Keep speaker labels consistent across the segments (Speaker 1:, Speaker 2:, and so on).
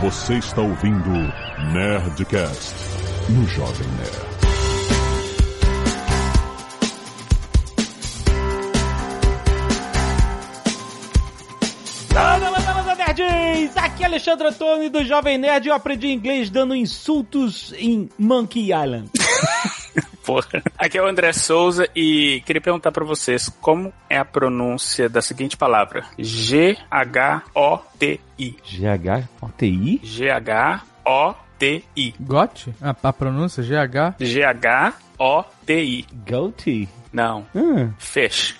Speaker 1: Você está ouvindo Nerdcast no Jovem Nerd.
Speaker 2: Landa! Aqui é Alexandre Antônio do Jovem Nerd e eu aprendi inglês dando insultos em Monkey Island.
Speaker 3: Porra. Aqui é o André Souza e queria perguntar pra vocês como é a pronúncia da seguinte palavra: G-H-O-T-I.
Speaker 2: G-H-O-T-I?
Speaker 3: G-H-O-T-I.
Speaker 4: Got? A, a pronúncia GH?
Speaker 3: G-H-O-T-I.
Speaker 2: Goatee.
Speaker 3: Não,
Speaker 2: Hum.
Speaker 3: fish.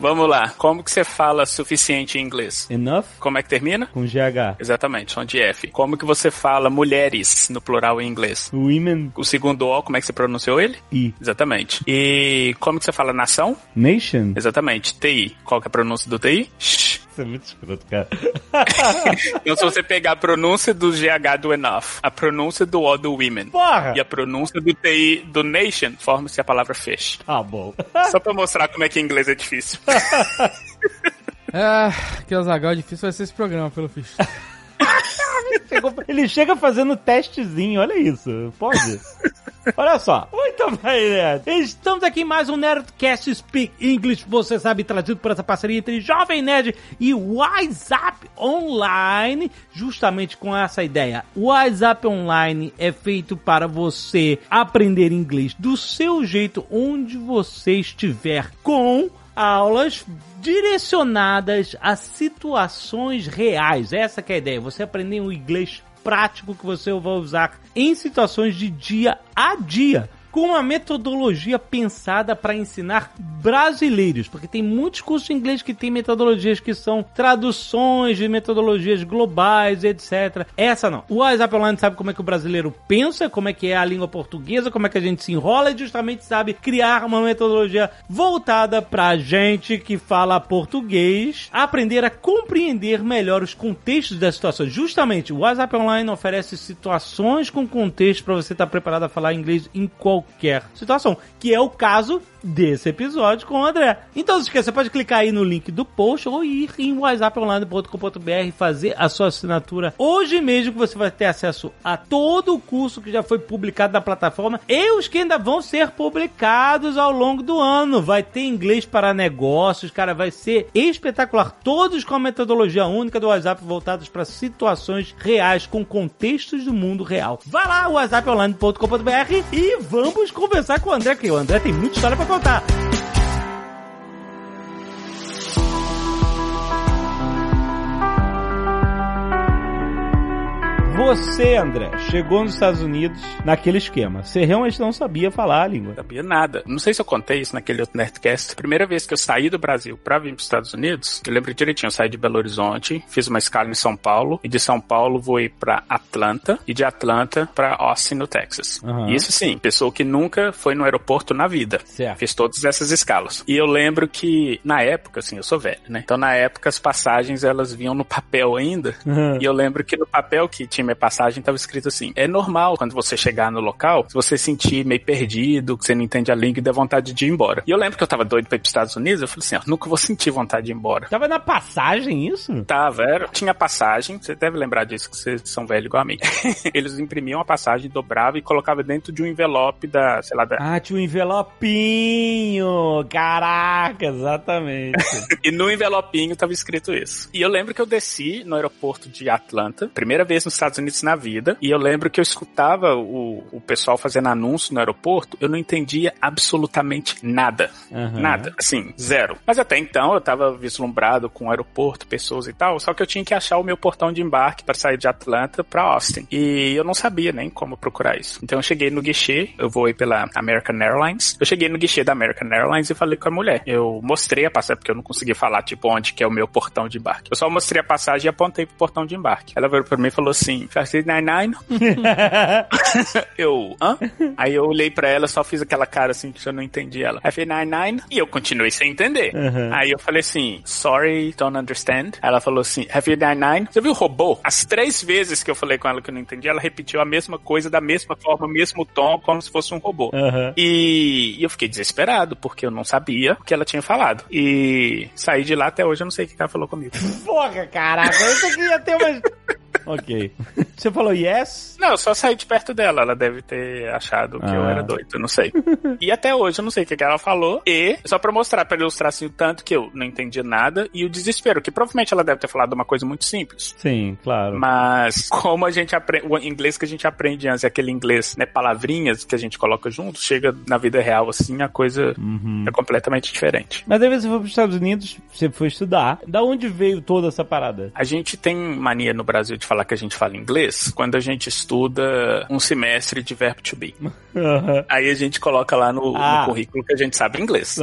Speaker 3: Vamos lá. Como que você fala suficiente em inglês?
Speaker 2: Enough?
Speaker 3: Como é que termina?
Speaker 2: Com GH.
Speaker 3: Exatamente, som de F. Como que você fala mulheres no plural em inglês?
Speaker 2: Women.
Speaker 3: O segundo O, como é que você pronunciou ele?
Speaker 2: I.
Speaker 3: Exatamente. E como que você fala nação?
Speaker 2: Nation?
Speaker 3: Exatamente. TI. Qual que é a pronúncia do TI? Shh.
Speaker 2: Isso é muito escroto, cara.
Speaker 3: Então, se você pegar a pronúncia do GH do enough, a pronúncia do O do women
Speaker 2: Porra!
Speaker 3: e a pronúncia do TI do nation, forma-se a palavra fish.
Speaker 2: Ah, bom.
Speaker 3: Só pra mostrar como é que inglês é difícil.
Speaker 4: É, que o Zagal difícil vai ser esse programa, pelo fixe.
Speaker 2: Ele chega fazendo testezinho, olha isso. Pode? Olha só. Muito bem, Nerd. Estamos aqui em mais um Nerdcast Speak English, você sabe, trazido por essa parceria entre Jovem Nerd e WhatsApp Online, justamente com essa ideia. O WhatsApp Online é feito para você aprender inglês do seu jeito, onde você estiver, com aulas direcionadas a situações reais. Essa é a ideia. Você aprender um inglês prático que você vai usar em situações de dia a dia. Com uma metodologia pensada para ensinar brasileiros, porque tem muitos cursos de inglês que tem metodologias que são traduções de metodologias globais, etc. Essa não. O WhatsApp Online sabe como é que o brasileiro pensa, como é que é a língua portuguesa, como é que a gente se enrola e justamente sabe criar uma metodologia voltada pra gente que fala português, aprender a compreender melhor os contextos das situações. Justamente, o WhatsApp Online oferece situações com contexto para você estar preparado a falar inglês em qualquer situação, que é o caso desse episódio com o André. Então, não se esqueça, você pode clicar aí no link do post ou ir em whatsapponline.com.br e fazer a sua assinatura hoje mesmo que você vai ter acesso a todo o curso que já foi publicado na plataforma e os que ainda vão ser publicados ao longo do ano. Vai ter inglês para negócios, cara, vai ser espetacular. Todos com a metodologia única do WhatsApp voltados para situações reais com contextos do mundo real. Vai lá, whatsapponline.com.br e vamos conversar com o André, que o André tem muita história para contar. Você, André, chegou nos Estados Unidos naquele esquema. Você realmente não sabia falar a língua.
Speaker 3: sabia nada. Não sei se eu contei isso naquele outro Nerdcast. Primeira vez que eu saí do Brasil pra vir pros Estados Unidos, eu lembro direitinho, eu saí de Belo Horizonte, fiz uma escala em São Paulo, e de São Paulo voei pra Atlanta, e de Atlanta pra Austin, no Texas.
Speaker 2: Aham.
Speaker 3: Isso sim, pessoa que nunca foi no aeroporto na vida.
Speaker 2: Certo.
Speaker 3: Fiz todas essas escalas. E eu lembro que, na época, assim, eu sou velho, né? Então, na época, as passagens, elas vinham no papel ainda.
Speaker 2: Uhum.
Speaker 3: E eu lembro que no papel que tinha minha passagem tava escrito assim: é normal quando você chegar no local, se você sentir meio perdido, que você não entende a língua e der vontade de ir embora. E eu lembro que eu tava doido pra ir pros Estados Unidos, eu falei assim: ó, nunca vou sentir vontade de ir embora.
Speaker 2: Tava na passagem isso?
Speaker 3: Tava, era. Tinha passagem, você deve lembrar disso, que vocês são velhos igual a mim. Eles imprimiam a passagem, dobravam e colocavam dentro de um envelope da, sei lá, da,
Speaker 2: Ah, tinha um envelopinho! Caraca, exatamente.
Speaker 3: E no envelopinho tava escrito isso. E eu lembro que eu desci no aeroporto de Atlanta, primeira vez nos Estados Unidos na vida, e eu lembro que eu escutava o, o pessoal fazendo anúncio no aeroporto, eu não entendia absolutamente nada.
Speaker 2: Aham.
Speaker 3: Nada. Assim, zero. Mas até então eu tava vislumbrado com o aeroporto, pessoas e tal, só que eu tinha que achar o meu portão de embarque para sair de Atlanta para Austin. E eu não sabia nem como procurar isso. Então eu cheguei no guichê, eu voei pela American Airlines. Eu cheguei no guichê da American Airlines e falei com a mulher. Eu mostrei a passagem, porque eu não conseguia falar, tipo, onde que é o meu portão de embarque. Eu só mostrei a passagem e apontei pro portão de embarque. Ela veio pra mim e falou assim, 599? eu, hã? Aí eu olhei pra ela, só fiz aquela cara assim que eu não entendi ela. F99? E eu continuei sem entender.
Speaker 2: Uhum.
Speaker 3: Aí eu falei assim, sorry, don't understand. Ela falou assim, F99? Você viu o robô? As três vezes que eu falei com ela que eu não entendi, ela repetiu a mesma coisa, da mesma forma, mesmo tom, como se fosse um robô.
Speaker 2: Aham.
Speaker 3: E eu fiquei desesperado, porque eu não sabia o que ela tinha falado. E saí de lá até hoje, eu não sei o que ela falou comigo.
Speaker 2: Porra, caraca, eu queria ter umas ok. Você falou yes?
Speaker 3: Não, eu só saí de perto dela. Ela deve ter achado que eu
Speaker 2: Ah.
Speaker 3: era doido, eu não sei. e até hoje eu não sei o que, que ela falou. E, só pra mostrar, pra ilustrar assim o tanto que eu não entendi nada e o desespero, que provavelmente ela deve ter falado uma coisa muito simples.
Speaker 2: Sim, claro.
Speaker 3: Mas como a gente aprende, o inglês que a gente aprende antes é aquele inglês, né, palavrinhas que a gente coloca junto, chega na vida real assim, a coisa
Speaker 2: Uhum.
Speaker 3: é completamente diferente.
Speaker 2: Mas aí você foi pros Estados Unidos, você foi estudar. Da onde veio toda essa parada?
Speaker 3: A gente tem mania no Brasil de falar que a gente fala inglês quando a gente estuda um semestre de verbo to be. Aí a gente coloca lá no, no
Speaker 2: Ah.
Speaker 3: currículo que a gente sabe inglês.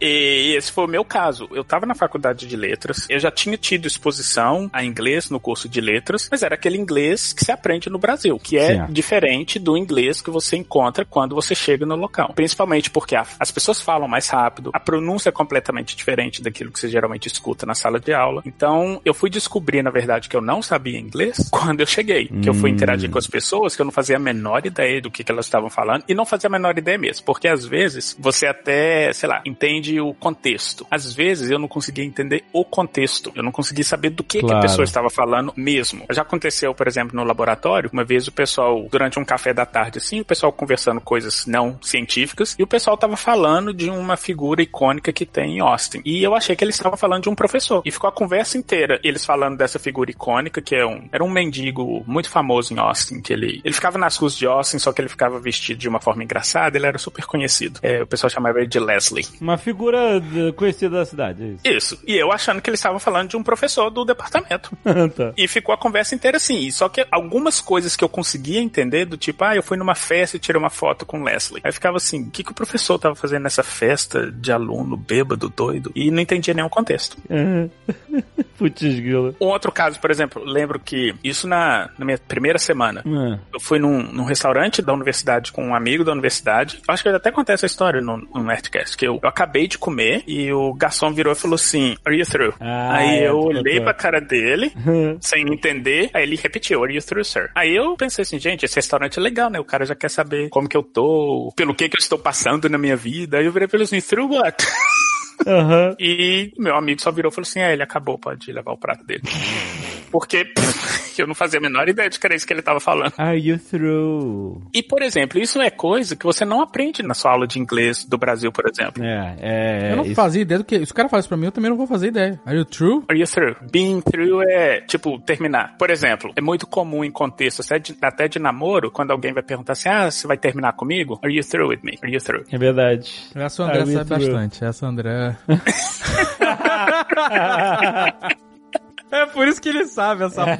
Speaker 3: E esse foi o meu caso. Eu tava na faculdade de letras, eu já tinha tido exposição a inglês no curso de letras, mas era aquele inglês que se aprende no Brasil, que é
Speaker 2: Certo.
Speaker 3: diferente do inglês que você encontra quando você chega no local. Principalmente porque a- as pessoas falam mais rápido, a pronúncia é completamente diferente daquilo que você geralmente escuta na sala de aula. Então, eu fui descobrir, na verdade, que eu não sabia inglês quando eu cheguei. Que eu fui
Speaker 2: Hum.
Speaker 3: interagir com as pessoas, que eu não fazia a menor ideia do que, que elas estavam falando, e não fazia a menor ideia mesmo. Porque às vezes você até, sei lá, entende o contexto. Às vezes eu não conseguia entender o contexto. Eu não conseguia saber do que, que a
Speaker 2: Claro.
Speaker 3: pessoa estava falando mesmo. Já aconteceu, por exemplo, no laboratório, uma vez o pessoal, durante um café da tarde, assim, o pessoal conversando coisas não científicas, e o pessoal estava falando de uma figura icônica que tem em Austin. E eu achei que eles estavam falando de um professor. E ficou a conversa inteira eles falando dessa figura icônica, que é um, era um mendigo muito famoso em Austin, que ele, ele ficava nas ruas de Austin, só que ele ficava vestido de uma forma engraçada, ele era super conhecido. É, o pessoal chamava ele de Leslie.
Speaker 2: Uma figura de- conhecida da cidade, é isso.
Speaker 3: Isso. E eu achando que eles estavam falando de um professor do departamento.
Speaker 2: tá.
Speaker 3: E ficou a conversa inteira assim. Só que algumas coisas que eu conseguia entender, do tipo, ah, eu fui numa festa e tirei uma foto com Leslie. Aí ficava assim, o que, que o professor tava fazendo nessa festa de aluno bêbado, doido? E não entendia nenhum contexto.
Speaker 2: Putz, grilo.
Speaker 3: Um outro caso, por exemplo, lembro que isso na, na minha primeira semana.
Speaker 2: Ah,
Speaker 3: Eu fui num, num restaurante da universidade com um amigo da universidade. Eu acho que até acontece a história no, no Nerdcast, que eu, eu acabei de comer e o garçom virou e falou assim, are you through?
Speaker 2: Ah,
Speaker 3: Aí
Speaker 2: é,
Speaker 3: eu olhei pra cara dele, sem entender, aí ele repetiu, are you through, sir? Aí eu pensei assim, gente, esse restaurante é legal, né? O cara já quer saber como que eu tô, pelo que que eu estou passando na minha vida. Aí eu virei pra ele assim, through what?
Speaker 2: Aham.
Speaker 3: E meu amigo só virou e falou assim, é, ele acabou, pode levar o prato dele. Porque pff, eu não fazia a menor ideia de que era isso que ele tava falando.
Speaker 2: Are you through?
Speaker 3: E, por exemplo, isso é coisa que você não aprende na sua aula de inglês do Brasil, por exemplo.
Speaker 2: É, é.
Speaker 4: eu não
Speaker 2: isso-
Speaker 4: fazia ideia do que. Se o cara fala isso pra mim, eu também não vou fazer ideia. Are you true?
Speaker 3: Are you through? Being through é, tipo, terminar. Por exemplo, é muito comum em contextos até de, até de namoro, quando alguém vai perguntar assim, ah, você vai terminar comigo? Are you through with me? Are you through?
Speaker 2: É verdade.
Speaker 4: Essa o André sabe
Speaker 2: through?
Speaker 4: bastante. Essa o André. É por isso que ele sabe essa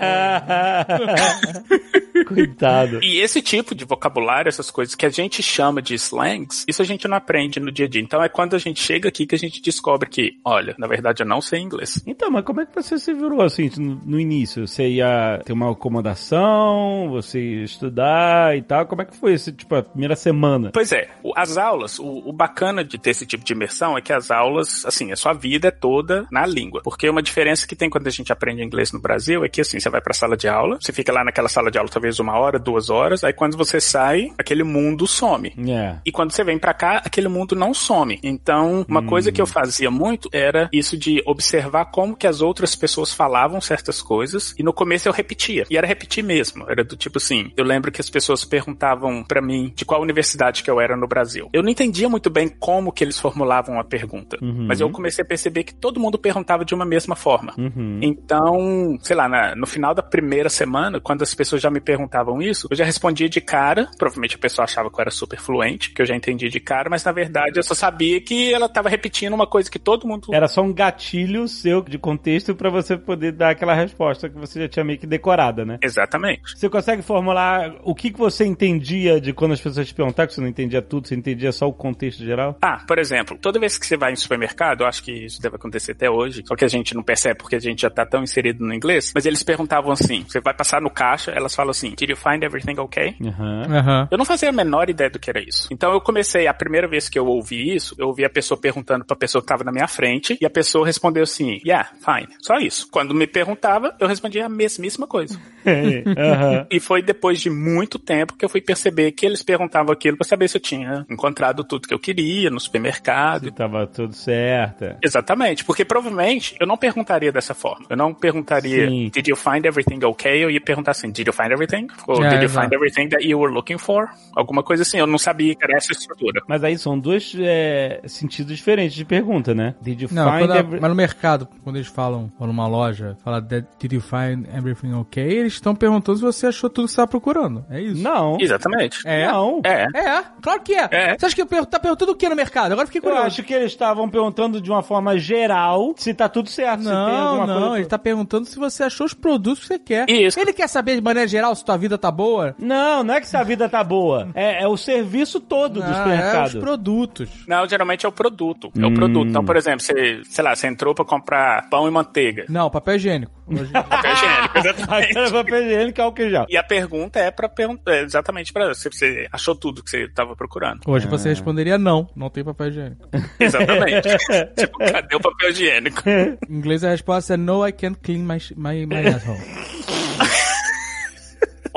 Speaker 2: Coitado.
Speaker 3: E esse tipo de vocabulário, essas coisas que a gente chama de slangs, isso a gente não aprende no dia a dia. Então é quando a gente chega aqui que a gente descobre que, olha, na verdade eu não sei inglês.
Speaker 2: Então, mas como é que você se virou assim no, no início? Você ia ter uma acomodação, você ia estudar e tal? Como é que foi esse, tipo, a primeira semana?
Speaker 3: Pois é, as aulas, o, o bacana de ter esse tipo de imersão é que as aulas, assim, a sua vida é toda na língua. Porque uma diferença que tem quando a gente aprende inglês no Brasil é que, assim, você vai pra sala de aula, você fica lá naquela sala de aula talvez uma hora, duas horas, aí quando você sai, aquele mundo some.
Speaker 2: É.
Speaker 3: E quando você vem pra cá, aquele mundo não some. Então, uma coisa que eu fazia muito era isso de observar como que as outras pessoas falavam certas coisas. E no começo eu repetia. E era repetir mesmo. Era do tipo assim, eu lembro que as pessoas perguntavam pra mim de qual universidade que eu era no Brasil. Eu não entendia muito bem como que eles formulavam a pergunta.
Speaker 2: Uhum.
Speaker 3: Mas eu comecei a perceber que todo mundo perguntava de uma mesma forma.
Speaker 2: Uhum.
Speaker 3: Então, sei lá, na- no final da primeira semana, quando as pessoas já me perguntavam isso, eu já respondia de cara. Provavelmente a pessoa achava que eu era super fluente, que eu já entendia de cara, mas na verdade eu só sabia que ela tava repetindo uma coisa que todo mundo.
Speaker 2: Era só um gatilho seu de contexto pra você poder dar aquela resposta que você já tinha meio que decorada, né?
Speaker 3: Exatamente.
Speaker 2: Você consegue formular o que, que você entendia de quando as pessoas te perguntavam, que você não entendia tudo, você entendia só o contexto geral?
Speaker 3: Ah, por exemplo, toda vez que você vai em supermercado, eu acho que isso deve acontecer até hoje, só que a gente não percebe porque a gente já tá tão inserido no inglês, mas eles perguntavam assim, você vai passar no caixa, elas falam assim, Did you find everything okay?
Speaker 2: Aham.
Speaker 4: Aham.
Speaker 3: Eu não fazia a menor ideia do que era isso. Então eu comecei, a primeira vez que eu ouvi isso, eu ouvi a pessoa perguntando pra pessoa que tava na minha frente, e a pessoa respondeu assim, yeah, fine. Só isso. Quando me perguntava, eu respondia a mesmíssima coisa.
Speaker 2: Aham.
Speaker 3: E foi depois de muito tempo que eu fui perceber que eles perguntavam aquilo pra saber se eu tinha encontrado tudo que eu queria no supermercado.
Speaker 2: Tava tudo certo.
Speaker 3: Exatamente, porque provavelmente eu não perguntaria dessa forma. Eu não perguntaria,
Speaker 2: Sim.
Speaker 3: did you find everything okay? Eu ia perguntar assim, did you find everything? Ou
Speaker 4: É,
Speaker 3: did you find everything that you were looking for? Alguma coisa assim, eu não sabia que era essa estrutura.
Speaker 2: Mas aí são dois é, sentidos diferentes de pergunta, né? Did you
Speaker 4: Não,
Speaker 2: find
Speaker 4: quando a-
Speaker 2: every-
Speaker 4: mas no mercado, quando eles falam, ou numa loja, fala "Did you find everything okay? Eles estão perguntando se você achou tudo que você estava procurando. É isso.
Speaker 2: Não.
Speaker 3: Exatamente.
Speaker 4: É?
Speaker 2: Não.
Speaker 3: É.
Speaker 4: É, claro que é.
Speaker 3: É.
Speaker 4: Você acha que per- tá perguntando o que no mercado? Agora eu fiquei
Speaker 2: Eu
Speaker 4: curioso.
Speaker 2: acho que eles estavam perguntando de uma forma geral se tá tudo certo, se tem
Speaker 4: Não, não, ele tá perguntando se você achou os produtos que você quer.
Speaker 3: Isso.
Speaker 4: Ele quer saber de maneira geral se tua vida tá boa?
Speaker 2: Não, não é que se a vida tá boa. É, é o serviço todo do
Speaker 4: Ah, é
Speaker 2: supermercado.
Speaker 4: os produtos.
Speaker 3: Não, geralmente é o produto. É o produto. Então, por exemplo, você, sei lá, você entrou pra comprar pão e manteiga.
Speaker 4: Não, papel higiênico.
Speaker 3: Papel higiênico, exatamente.
Speaker 2: Papel higiênico é álcool gel.
Speaker 3: E a pergunta é para perguntar é exatamente para se você achou tudo que você estava procurando.
Speaker 4: Hoje você responderia não, não tem papel higiênico.
Speaker 3: Exatamente. tipo, cadê o papel higiênico?
Speaker 4: Em inglês a resposta é No, I can't clean my, my, my asshole.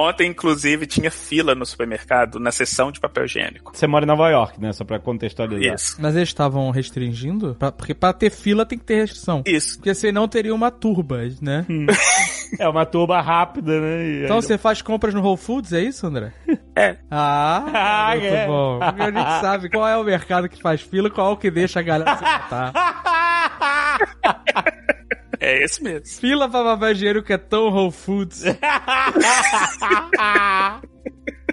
Speaker 3: Ontem, inclusive, tinha fila no supermercado na seção de papel higiênico.
Speaker 2: Você mora em Nova York, né? Só pra contextualizar.
Speaker 3: Isso.
Speaker 4: Mas eles estavam restringindo? Pra- porque pra ter fila tem que ter restrição.
Speaker 3: Isso.
Speaker 4: Porque senão teria uma turba, né?
Speaker 2: É uma turba rápida, né? E
Speaker 4: Então você faz compras no Whole Foods, é isso, André?
Speaker 3: É.
Speaker 4: Ah,
Speaker 2: Ah,
Speaker 4: muito
Speaker 2: é.
Speaker 4: bom. Porque a gente sabe qual é o mercado que faz fila e qual é o que deixa a galera se matar.
Speaker 3: É esse mesmo.
Speaker 4: Fila pra papel higiênico é tão Whole Foods.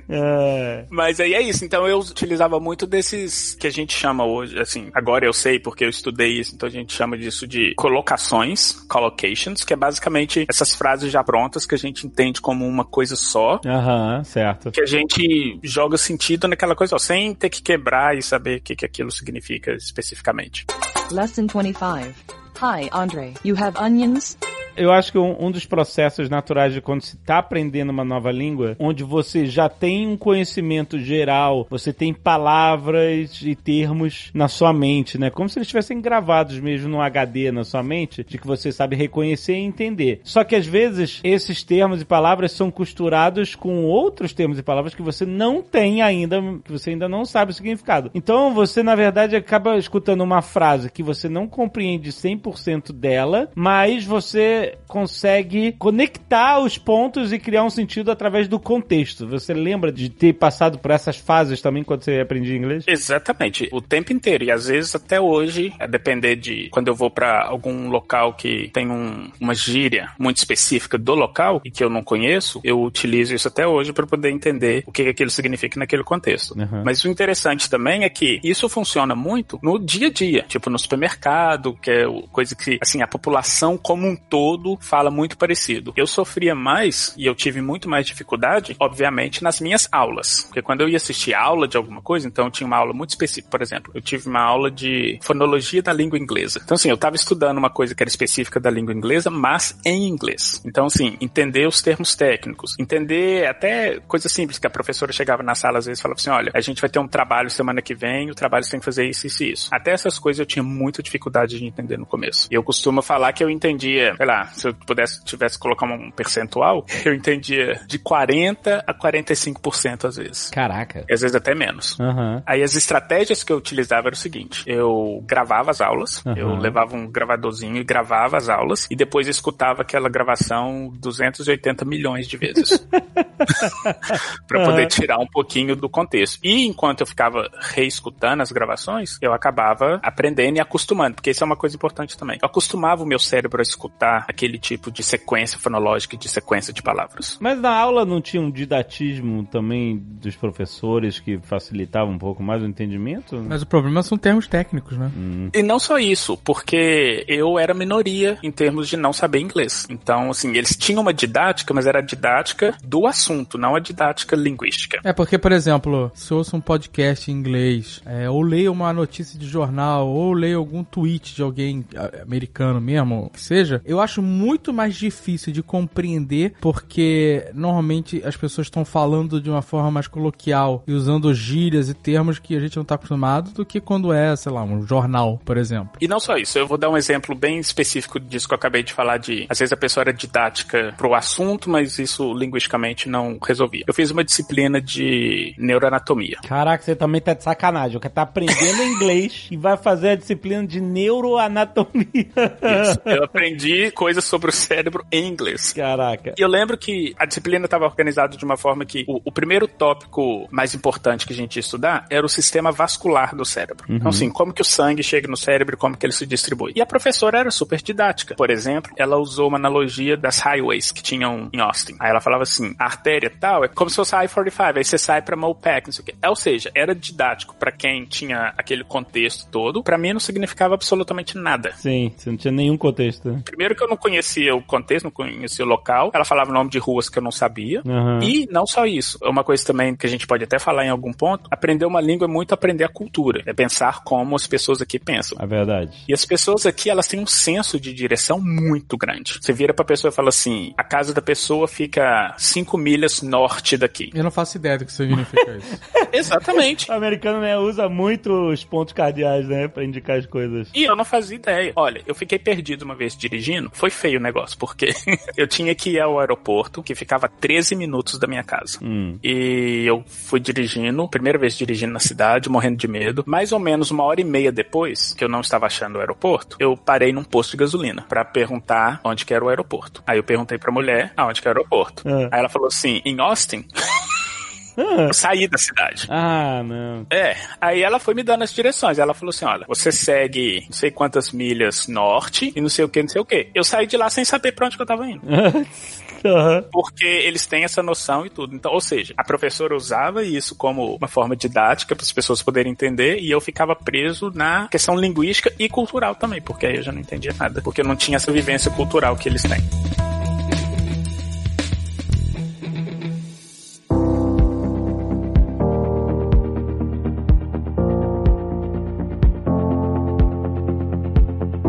Speaker 2: É.
Speaker 3: Mas aí é isso. Então eu utilizava muito desses que a gente chama hoje, assim, agora eu sei porque eu estudei isso, então a gente chama disso de colocações, collocations, que é basicamente essas frases já prontas que a gente entende como uma coisa só.
Speaker 2: Aham, certo.
Speaker 3: Que a gente joga sentido naquela coisa, ó, sem ter que quebrar e saber o que, que aquilo significa especificamente.
Speaker 5: Lesson 25. Hi, Andre. You have onions?
Speaker 2: Eu acho que um, um dos processos naturais de quando se está aprendendo uma nova língua, onde você já tem um conhecimento geral, você tem palavras e termos na sua mente, né? Como se eles estivessem gravados mesmo no HD na sua mente, de que você sabe reconhecer e entender. Só que às vezes esses termos e palavras são costurados com outros termos e palavras que você não tem ainda, que você ainda não sabe o significado. Então você, na verdade, acaba escutando uma frase que você não compreende 100% dela, mas você consegue conectar os pontos e criar um sentido através do contexto. Você lembra de ter passado por essas fases também quando você aprendia inglês?
Speaker 3: Exatamente, o tempo inteiro. E às vezes até hoje, a depender de quando eu vou pra algum local que tem um- uma gíria muito específica do local e que eu não conheço, eu utilizo isso até hoje para poder entender o que, que aquilo significa naquele contexto.
Speaker 2: Uhum.
Speaker 3: Mas o interessante também é que isso funciona muito no dia a dia, tipo no supermercado, que é coisa que, assim, a população como um todo fala muito parecido. Eu sofria mais e eu tive muito mais dificuldade, obviamente, nas minhas aulas. Porque quando eu ia assistir aula de alguma coisa, então eu tinha uma aula muito específica. Por exemplo, eu tive uma aula de fonologia da língua inglesa. Então, assim, eu estava estudando uma coisa que era específica da língua inglesa, mas em inglês. Então, assim, entender os termos técnicos, entender até coisas simples que a professora chegava na sala às vezes e falava assim: olha, a gente vai ter um trabalho semana que vem, o trabalho tem que fazer isso, isso e isso. Até essas coisas eu tinha muita dificuldade de entender no começo. E eu costumo falar que eu entendia, sei lá, se eu pudesse, tivesse que colocar um percentual, eu entendia de 40 a 45% às vezes.
Speaker 2: Caraca.
Speaker 3: E às vezes até menos.
Speaker 2: Aham.
Speaker 3: Aí as estratégias que eu utilizava era o seguinte: eu gravava as aulas,
Speaker 2: Aham.
Speaker 3: eu levava um gravadorzinho e gravava as aulas, e depois escutava aquela gravação 280 milhões de vezes. Pra poder
Speaker 2: Aham.
Speaker 3: tirar um pouquinho do contexto. E enquanto eu ficava reescutando as gravações, eu acabava aprendendo e acostumando, porque isso é uma coisa importante também. Eu acostumava o meu cérebro a escutar aquele tipo de sequência fonológica e de sequência de palavras.
Speaker 2: Mas na aula não tinha um didatismo também dos professores que facilitava um pouco mais o entendimento?
Speaker 4: Mas o problema são termos técnicos, né?
Speaker 3: E não só isso, porque eu era minoria em termos de não saber inglês. Então, assim, eles tinham uma didática, mas era a didática do assunto, não a didática linguística.
Speaker 4: É porque, por exemplo, se eu ouço um podcast em inglês, é, ou leio uma notícia de jornal, ou leio algum tweet de alguém ah, americano mesmo, que seja, eu acho acho muito mais difícil de compreender porque normalmente as pessoas estão falando de uma forma mais coloquial e usando gírias e termos que a gente não está acostumado do que quando é, sei lá, um jornal, por exemplo.
Speaker 3: E não só isso, eu vou dar um exemplo bem específico disso que eu acabei de falar de, às vezes a pessoa era didática pro assunto, mas isso linguisticamente não resolvia. Eu fiz uma disciplina de neuroanatomia.
Speaker 2: Caraca, você também tá de sacanagem. O cara tá aprendendo inglês e vai fazer a disciplina de neuroanatomia.
Speaker 3: Isso. Eu aprendi coisas sobre o cérebro em inglês.
Speaker 2: Caraca.
Speaker 3: E eu lembro que a disciplina estava organizada de uma forma que o, o, primeiro tópico mais importante que a gente ia estudar era o sistema vascular do cérebro. Uhum. Então, assim, como que o sangue chega no cérebro e como que ele se distribui. E a professora era super didática. Por exemplo, ela usou uma analogia das highways que tinham em Austin. Aí ela falava assim, a artéria tal é como se fosse a I-45, aí você sai pra Mopac, não sei o quê. Ou seja, era didático para quem tinha aquele contexto todo. Para mim não significava absolutamente nada.
Speaker 2: Sim, você não tinha nenhum contexto.
Speaker 3: Primeiro que eu não conhecia o contexto, não conhecia o local. Ela falava o nome de ruas que eu não sabia. Uhum. E não só isso. Uma coisa também que a gente pode até falar em algum ponto, aprender uma língua é muito aprender a cultura. É pensar como as pessoas aqui pensam.
Speaker 2: É verdade.
Speaker 3: E as pessoas aqui, elas têm um senso de direção muito grande. Você vira pra pessoa e fala assim, a casa da pessoa fica 5 milhas norte daqui.
Speaker 4: Eu não faço ideia do que significa isso.
Speaker 3: Exatamente.
Speaker 2: O americano, né, usa muito os pontos cardeais, né, pra indicar as coisas.
Speaker 3: E eu não fazia ideia. Olha, eu fiquei perdido uma vez dirigindo. Foi feio o negócio, porque eu tinha que ir ao aeroporto, que ficava 13 minutos da minha casa. Hum. E eu fui dirigindo, primeira vez dirigindo na cidade, morrendo de medo. Mais ou menos uma hora e meia depois, que eu não estava achando o aeroporto, eu parei num posto de gasolina para perguntar onde que era o aeroporto. Aí eu perguntei pra mulher aonde que era o aeroporto. É. Aí ela falou assim, em Austin? Eu saí da cidade.
Speaker 2: Ah, não.
Speaker 3: É. Aí ela foi me dando as direções. Ela falou assim: olha, você segue não sei quantas milhas norte e não sei o que, não sei o que. Eu saí de lá sem saber pra onde que eu tava indo. Uhum. Porque eles têm essa noção e tudo. Então, ou seja, a professora usava isso como uma forma didática para as pessoas poderem entender e eu ficava preso na questão linguística e cultural também, porque aí eu já não entendia nada, porque eu não tinha essa vivência cultural que eles têm.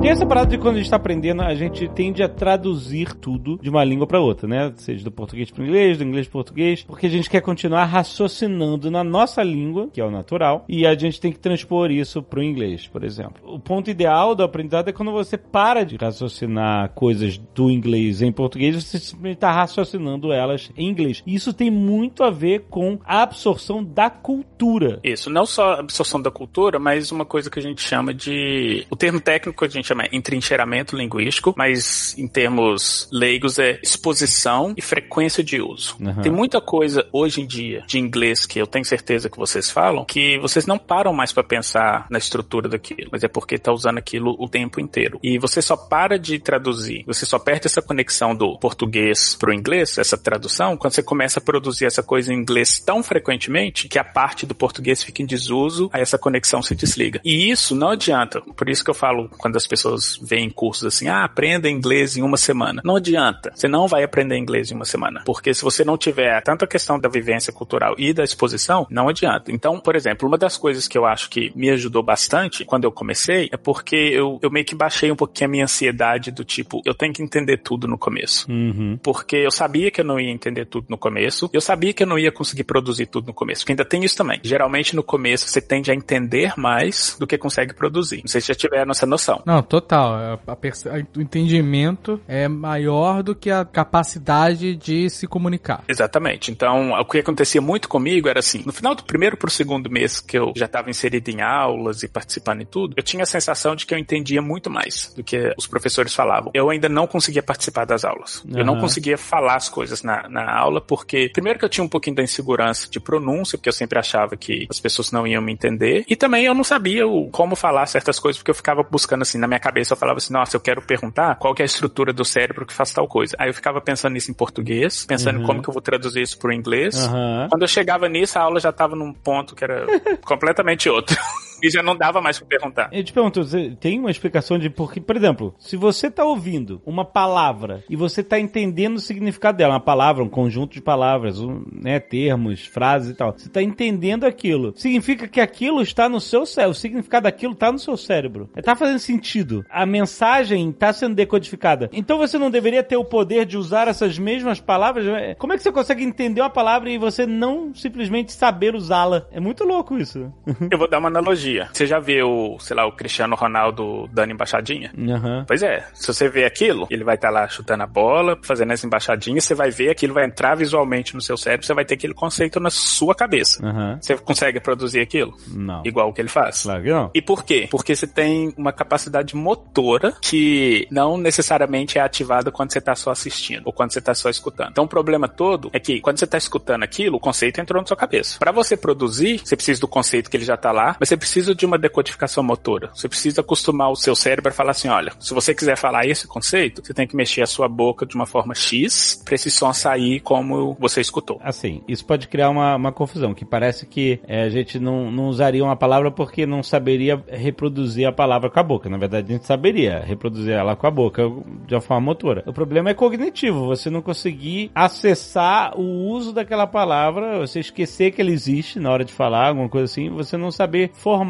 Speaker 2: Tem essa parada de quando a gente tá aprendendo, a gente tende a traduzir tudo de uma língua para outra, né? Seja do português para inglês, do inglês para português, porque a gente quer continuar raciocinando na nossa língua, que é o natural, e a gente tem que transpor isso pro inglês, por exemplo. O ponto ideal do aprendizado é quando você para de raciocinar coisas do inglês em português, você simplesmente tá raciocinando elas em inglês. Isso tem muito a ver com a absorção da cultura.
Speaker 3: Isso, não só a absorção da cultura, mas uma coisa que a gente chama de. O termo técnico a gente chama entrincheiramento linguístico, mas em termos leigos é exposição e frequência de uso. Uhum. Tem muita coisa hoje em dia de inglês que eu tenho certeza que vocês falam que vocês não param mais para pensar na estrutura daquilo, mas é porque tá usando aquilo o tempo inteiro. E você só para de traduzir, você só perde essa conexão do português pro inglês, essa tradução, quando você começa a produzir essa coisa em inglês tão frequentemente que a parte do português fica em desuso, aí essa conexão se desliga. E isso não adianta. Por isso que eu falo quando as pessoas pessoas veem cursos assim, ah, aprenda inglês em uma semana. Não adianta. Você não vai aprender inglês em uma semana. Porque se você não tiver tanto a questão da vivência cultural e da exposição, não adianta. Então, por exemplo, uma das coisas que eu acho que me ajudou bastante quando eu comecei é porque eu, eu meio que baixei um pouquinho a minha ansiedade do tipo, eu tenho que entender tudo no começo. Uhum. Porque eu sabia que eu não ia entender tudo no começo, eu sabia que eu não ia conseguir produzir tudo no começo, porque ainda tem isso também. Geralmente no começo você tende a entender mais do que consegue produzir. Não sei se já tiveram essa noção.
Speaker 4: Não, tô total. A, a, o entendimento é maior do que a capacidade de se comunicar.
Speaker 3: Exatamente. Então, o que acontecia muito comigo era assim: no final do primeiro pro segundo mês que eu já estava inserido em aulas e participando em tudo, eu tinha a sensação de que eu entendia muito mais do que os professores falavam. Eu ainda não conseguia participar das aulas. Uhum. Eu não conseguia falar as coisas na, na aula, porque, primeiro, que eu tinha um pouquinho da insegurança de pronúncia, porque eu sempre achava que as pessoas não iam me entender, e também eu não sabia o, como falar certas coisas, porque eu ficava buscando assim na minha cabeça, eu falava assim, nossa, eu quero perguntar qual que é a estrutura do cérebro que faz tal coisa. Aí eu ficava pensando nisso em português, pensando uhum. como que eu vou traduzir isso pro inglês. Uhum. Quando eu chegava nisso, a aula já tava num ponto que era completamente outro. E já não dava mais pra perguntar.
Speaker 2: Eu te pergunto, você tem uma explicação de por que, por exemplo, se você tá ouvindo uma palavra e você tá entendendo o significado dela, uma palavra, um conjunto de palavras, um, né, termos, frases e tal, você tá entendendo aquilo, significa que aquilo está no seu cérebro, o significado daquilo tá no seu cérebro. Tá fazendo sentido. A mensagem tá sendo decodificada. Então você não deveria ter o poder de usar essas mesmas palavras? Como é que você consegue entender uma palavra e você não simplesmente saber usá-la? É muito louco isso.
Speaker 3: Eu vou dar uma analogia. Você já viu, sei lá, o Cristiano Ronaldo dando embaixadinha?
Speaker 2: Aham.
Speaker 3: Pois é, se você vê aquilo, ele vai estar lá chutando a bola, fazendo as embaixadinhas, você vai ver aquilo vai entrar visualmente no seu cérebro, você vai ter aquele conceito na sua cabeça.
Speaker 2: Aham.
Speaker 3: Você consegue produzir aquilo?
Speaker 2: Não.
Speaker 3: Igual o que ele faz?
Speaker 2: Claro que não.
Speaker 3: E por quê? Porque você tem uma capacidade motora que não necessariamente é ativada quando você está só assistindo ou quando você está só escutando. Então o problema todo é que quando você está escutando aquilo, o conceito entrou na sua cabeça. Para você produzir, você precisa do conceito que ele já está lá, mas você precisa de uma decodificação motora. Você precisa acostumar o seu cérebro a falar assim, olha, se você quiser falar esse conceito, você tem que mexer a sua boca de uma forma X para esse som sair como você escutou.
Speaker 2: Assim, isso pode criar uma, uma confusão, que parece que é, a gente não, não usaria uma palavra porque não saberia reproduzir a palavra com a boca. Na verdade, a gente saberia reproduzir ela com a boca de uma forma motora. O problema é cognitivo, você não conseguir acessar o uso daquela palavra, você esquecer que ela existe na hora de falar, alguma coisa assim, você não saber formar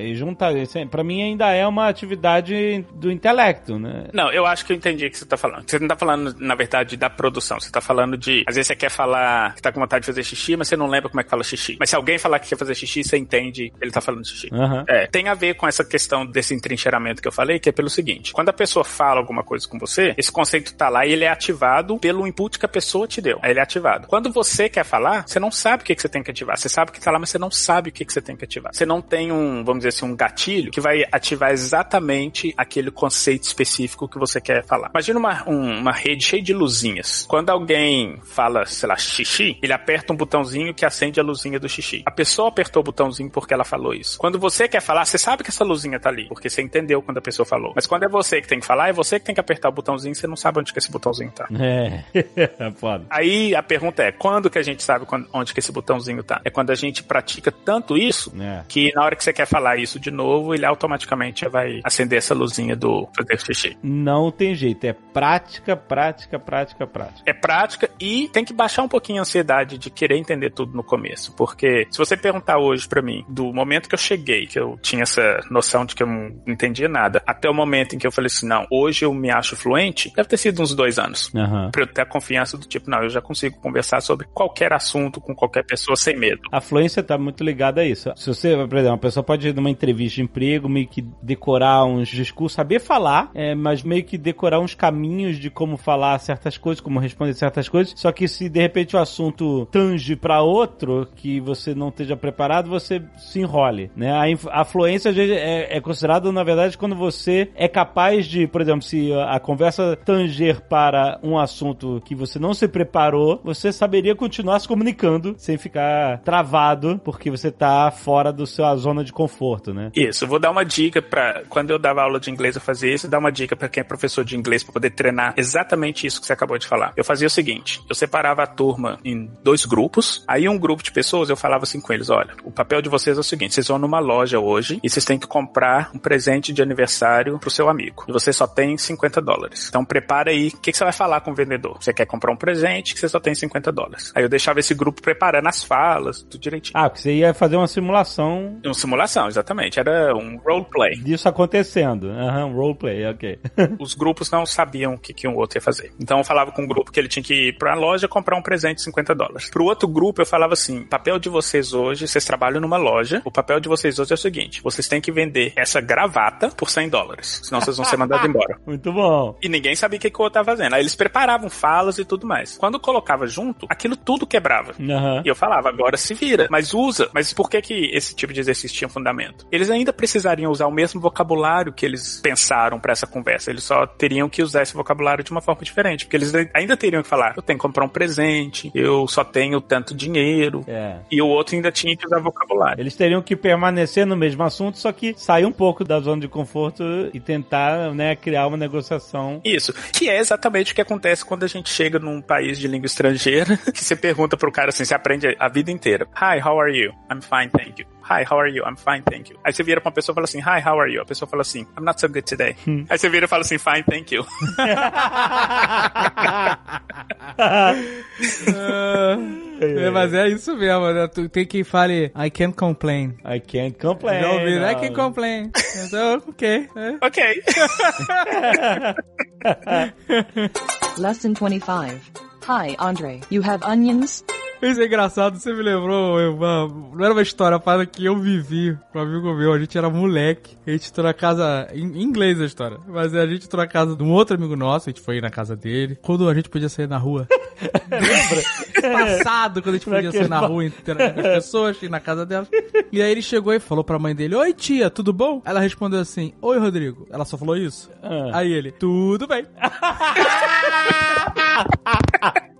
Speaker 2: e juntar. Pra mim ainda é uma atividade do intelecto, né?
Speaker 3: Não, eu acho que eu entendi o que você tá falando. Você não tá falando, na verdade, da produção. Você tá falando de. Às vezes você quer falar que tá com vontade de fazer xixi, mas você não lembra como é que fala xixi. Mas se alguém falar que quer fazer xixi, você entende ele tá falando xixi.
Speaker 2: Aham.
Speaker 3: É, tem a ver com essa questão desse entrincheiramento que eu falei, que é pelo seguinte: quando a pessoa fala alguma coisa com você, esse conceito tá lá e ele é ativado pelo input que a pessoa te deu. Aí ele é ativado. Quando você quer falar, você não sabe o que, que você tem que ativar. Você sabe o que tá lá, mas você não sabe o que, que você tem que ativar. Você não tem um, vamos dizer assim, um gatilho que vai ativar exatamente aquele conceito específico que você quer falar. Imagina uma, um- uma rede cheia de luzinhas. Quando alguém fala, sei lá, xixi, ele aperta um botãozinho que acende a luzinha do xixi. A pessoa apertou o botãozinho porque ela falou isso. Quando você quer falar, você sabe que essa luzinha tá ali, porque você entendeu quando a pessoa falou. Mas quando é você que tem que falar, é você que tem que apertar o botãozinho, você não sabe onde que esse botãozinho tá.
Speaker 2: É, é foda.
Speaker 3: Aí a pergunta é, quando que a gente sabe quando- onde que esse botãozinho tá? É quando a gente pratica tanto isso
Speaker 2: É.
Speaker 3: que na hora que você quer falar isso de novo, ele automaticamente já vai acender essa luzinha do fazer xixi.
Speaker 2: Não tem jeito, é prática, prática, prática, prática.
Speaker 3: É prática e tem que baixar um pouquinho a ansiedade de querer entender tudo no começo. Porque se você perguntar hoje pra mim, do momento que eu cheguei, que eu tinha essa noção de que eu não entendia nada, até o momento em que eu falei assim, não, hoje eu me acho fluente, deve ter sido uns dois anos.
Speaker 2: Aham.
Speaker 3: Pra eu ter a confiança do tipo, não, eu já consigo conversar sobre qualquer assunto com qualquer pessoa sem medo.
Speaker 2: A fluência tá muito ligada a isso. Se você, por exemplo, uma pessoa pode ir numa entrevista de emprego, meio que decorar uns discursos, saber falar, é, mas meio que decorar uns caminhos de como falar certas coisas, como responder certas coisas. Só que se de repente o assunto tange pra outro que você não esteja preparado, você se enrole, né? A, a fluência é, é considerada, na verdade, quando você é capaz de, por exemplo, se a conversa tanger para um assunto que você não se preparou, você saberia continuar se comunicando sem ficar travado, porque você tá fora do sua zona de conforto, né?
Speaker 3: Isso, eu vou dar uma dica pra. Quando eu dava aula de inglês, eu fazia isso, dar uma dica pra quem é professor de inglês pra poder treinar exatamente isso que você acabou de falar. Eu fazia o seguinte: eu separava a turma em dois grupos, aí um grupo de pessoas eu falava assim com eles: olha, o papel de vocês é o seguinte, vocês vão numa loja hoje e vocês têm que comprar um presente de aniversário pro seu amigo. E você só tem 50 dólares. Então prepara aí, o que, que você vai falar com o vendedor? Você quer comprar um presente que você só tem 50 dólares. Aí eu deixava esse grupo preparando as falas, tudo direitinho.
Speaker 2: Ah, porque você ia fazer uma simulação
Speaker 3: Uma simulação, exatamente. Era um roleplay.
Speaker 2: disso acontecendo. Aham, roleplay, ok.
Speaker 3: Os grupos não sabiam o que, que um outro ia fazer. Então eu falava com um grupo que ele tinha que ir pra loja comprar um presente de 50 dólares. Pro outro grupo eu falava assim: papel de vocês hoje, vocês trabalham numa loja, o papel de vocês hoje é o seguinte: vocês têm que vender essa gravata por 100 dólares. Senão vocês vão ser mandados embora.
Speaker 2: Muito bom.
Speaker 3: E ninguém sabia o que, que o outro tava fazendo. Aí eles preparavam falas e tudo mais. Quando colocava junto, aquilo tudo quebrava.
Speaker 2: Aham.
Speaker 3: E eu falava, agora se vira, mas usa. Mas por que que esse tipo de exercício tinha fundamento? Eles ainda precisariam usar o mesmo vocabulário que eles pensaram pra essa conversa. Eles só teriam que usar esse vocabulário de uma forma diferente, porque eles ainda teriam que falar, eu tenho que comprar um presente, eu só tenho tanto dinheiro.
Speaker 2: É.
Speaker 3: E o outro ainda tinha que usar vocabulário.
Speaker 2: Eles teriam que permanecer no mesmo assunto, só que sair um pouco da zona de conforto e tentar, né, criar uma negociação.
Speaker 3: Isso, que é exatamente o que acontece quando a gente chega num país de língua estrangeira, que você pergunta pro cara assim, você aprende a vida inteira. Hi, how are you? I'm fine, thank you. Hi, how are you? I'm fine, thank you. Aí você vira pra uma pessoa e fala assim, hi, how are you? A pessoa fala assim, I'm not so good today. Hmm. Aí você vira e fala assim, fine, thank you.
Speaker 4: Uh, é, mas é isso mesmo, né? Tu tem quem fale I can't complain.
Speaker 2: I can't complain.
Speaker 4: Já ouvi, I can't complain. Então, ok. é.
Speaker 3: ok.
Speaker 5: Lesson 25. Hi, Andre. You have onions?
Speaker 4: Isso é engraçado, você me lembrou, uma, não era uma história, para que eu vivi com um amigo meu, a gente era moleque, a gente entrou na casa, em inglês a história, mas a gente entrou na casa de um outro amigo nosso, a gente foi na casa dele, quando a gente podia sair na rua. Lembra? Passado, quando a gente podia sair na rua, interagir com as pessoas, ir na casa delas. E aí ele chegou e falou pra mãe dele, oi tia, tudo bom? Ela respondeu assim, oi Rodrigo. Ela só falou isso?
Speaker 2: Ah.
Speaker 4: Aí ele, tudo bem.